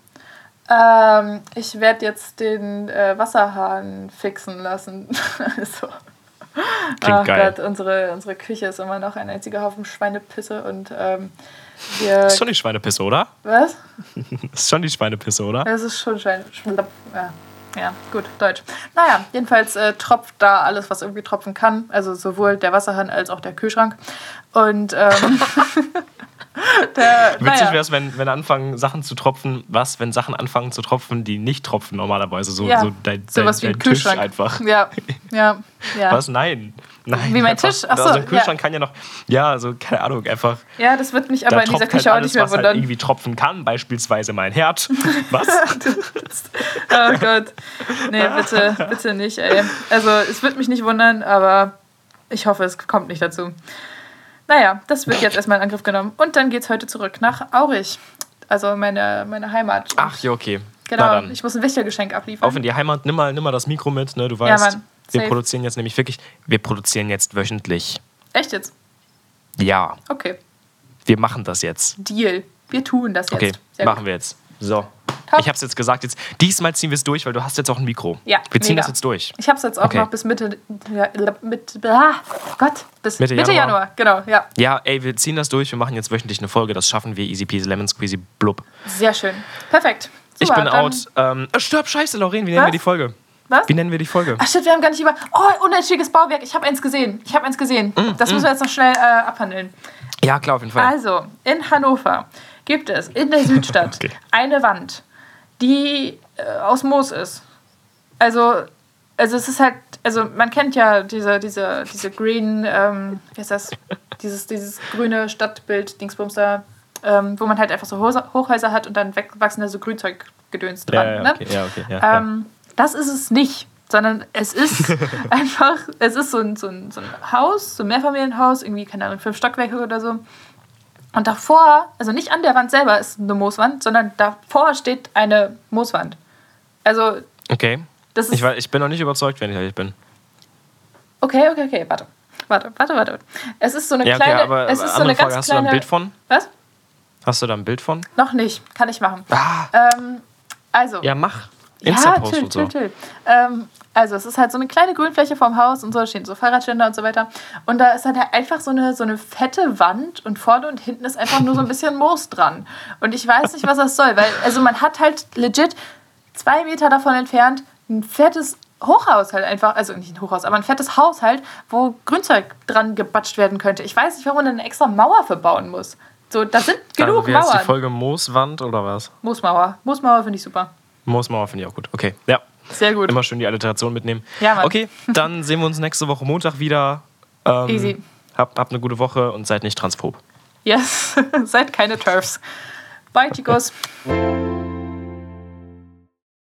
Ähm, ich werde jetzt den äh, Wasserhahn fixen lassen. so. Klingt Ach geil. Gott, unsere, unsere Küche ist immer noch ein einziger Haufen Schweinepisse und ähm, wir. Das ist schon die Schweinepisse, oder? Was? Das ist schon die Schweinepisse, oder? Das ist schon Schweine. Ja. ja, gut, Deutsch. Naja, jedenfalls äh, tropft da alles, was irgendwie tropfen kann. Also sowohl der Wasserhahn als auch der Kühlschrank. Und ähm, der, Witzig wäre es, wenn, wenn anfangen, Sachen zu tropfen. Was, wenn Sachen anfangen zu tropfen, die nicht tropfen normalerweise? So, Ja, so dein, dein, sowas wie ein dein Tisch Kühlschrank. einfach. Ja, ja, ja. Was? Nein. Nein. Wie mein einfach, Tisch? Ach so, also ein Kühlschrank ja. kann ja noch. Ja, also keine Ahnung, einfach. Ja, das wird mich aber in dieser tropft Küche halt auch alles, nicht mehr was halt wundern. irgendwie tropfen kann. Beispielsweise mein Herd. Was? oh Gott. Nee, bitte, bitte nicht, ey. Also, es wird mich nicht wundern, aber ich hoffe, es kommt nicht dazu. Naja, das wird jetzt erstmal in Angriff genommen. Und dann geht's heute zurück nach Aurich. Also meine, meine Heimat. Ach ja, okay. genau. Ich muss ein Wächtergeschenk abliefern. Auf in die Heimat, nimm mal, nimm mal das Mikro mit, ne? Du Ja, weißt, Mann. wir produzieren jetzt nämlich wirklich, wir produzieren jetzt wöchentlich. Echt jetzt? Ja, Okay. wir machen das jetzt. Deal. Wir tun das jetzt. Okay, Sehr machen gut. wir jetzt. So. Top. Ich hab's jetzt gesagt, jetzt diesmal ziehen wir es durch, weil du hast jetzt auch ein Mikro. Ja, Wir ziehen mega. das jetzt durch. Ich habe es jetzt auch Okay. noch bis Mitte, ja, mit, ah, Gott, bis Mitte Mitte, Januar. Januar. Genau, ja. Ja, ey, wir ziehen das durch, wir machen jetzt wöchentlich eine Folge, das schaffen wir. Easy peasy lemon squeezy blub. Sehr schön. Perfekt. Ich Super, bin dann- out. Ähm, äh, stopp, scheiße, Lauren, wie nennen Was? wir die Folge? Was? Wie nennen wir die Folge? Ach shit, wir haben gar nicht über. Oh, unentschuldiges Bauwerk. Ich habe eins gesehen. Ich habe eins gesehen. Mm, das müssen wir jetzt noch schnell äh, abhandeln. Ja, klar, auf jeden Fall. Also, in Hannover gibt es in der Südstadt Okay. eine Wand, die äh, aus Moos ist. Also, also es ist halt, also man kennt ja diese, diese, diese Green, ähm, wie heißt das? Dieses, dieses grüne Stadtbild, Dingsbums da, ähm, wo man halt einfach so Hochhäuser hat und dann wachsen da so Grünzeuggedöns dran. ja, ne? okay, ja, okay, ja, ja. Ähm, das ist es nicht, sondern es ist einfach, es ist so ein, so, ein, so ein Haus, so ein Mehrfamilienhaus, irgendwie, keine Ahnung, fünf Stockwerke oder so. Und davor, also nicht an der Wand selber ist eine Mooswand, sondern davor steht eine Mooswand. Also, Okay. das ist. Ich, war, ich bin noch nicht überzeugt, wenn ich ehrlich bin. okay, okay, okay, warte. Warte, warte, warte. Es ist so eine Ja, okay, kleine. aber es ist so eine Frage, ganz hast du da kleine. ein Bild von? Was? Hast du da ein Bild von? Noch nicht. Kann ich machen. Ah, Ähm, also. ja, mach. Ja, Insta-Post chill, und so. chill, chill. Ähm, also es ist halt so eine kleine Grünfläche vorm Haus und so, stehen so Fahrradständer und so weiter. Und da ist dann halt einfach so eine, so eine fette Wand und vorne und hinten ist einfach nur so ein bisschen Moos dran. Und ich weiß nicht, was das soll, weil also man hat halt legit zwei Meter davon entfernt ein fettes Hochhaus halt einfach, also nicht ein Hochhaus, aber ein fettes Haus halt, wo Grünzeug dran gebatscht werden könnte. Ich weiß nicht, warum man da eine extra Mauer verbauen muss. So, da sind genug also, wie heißt die Mauern. Folge Mooswand oder was? Moosmauer. Moosmauer finde ich super. Moosmauer finde ich auch gut. Okay, ja. Sehr gut. Immer schön die Alliteration mitnehmen. Ja, Mann. Okay, dann sehen wir uns nächste Woche Montag wieder. Ähm, Easy. Habt, habt eine gute Woche und seid nicht transphob. Yes, seid keine Turfs. Bye, Chicos.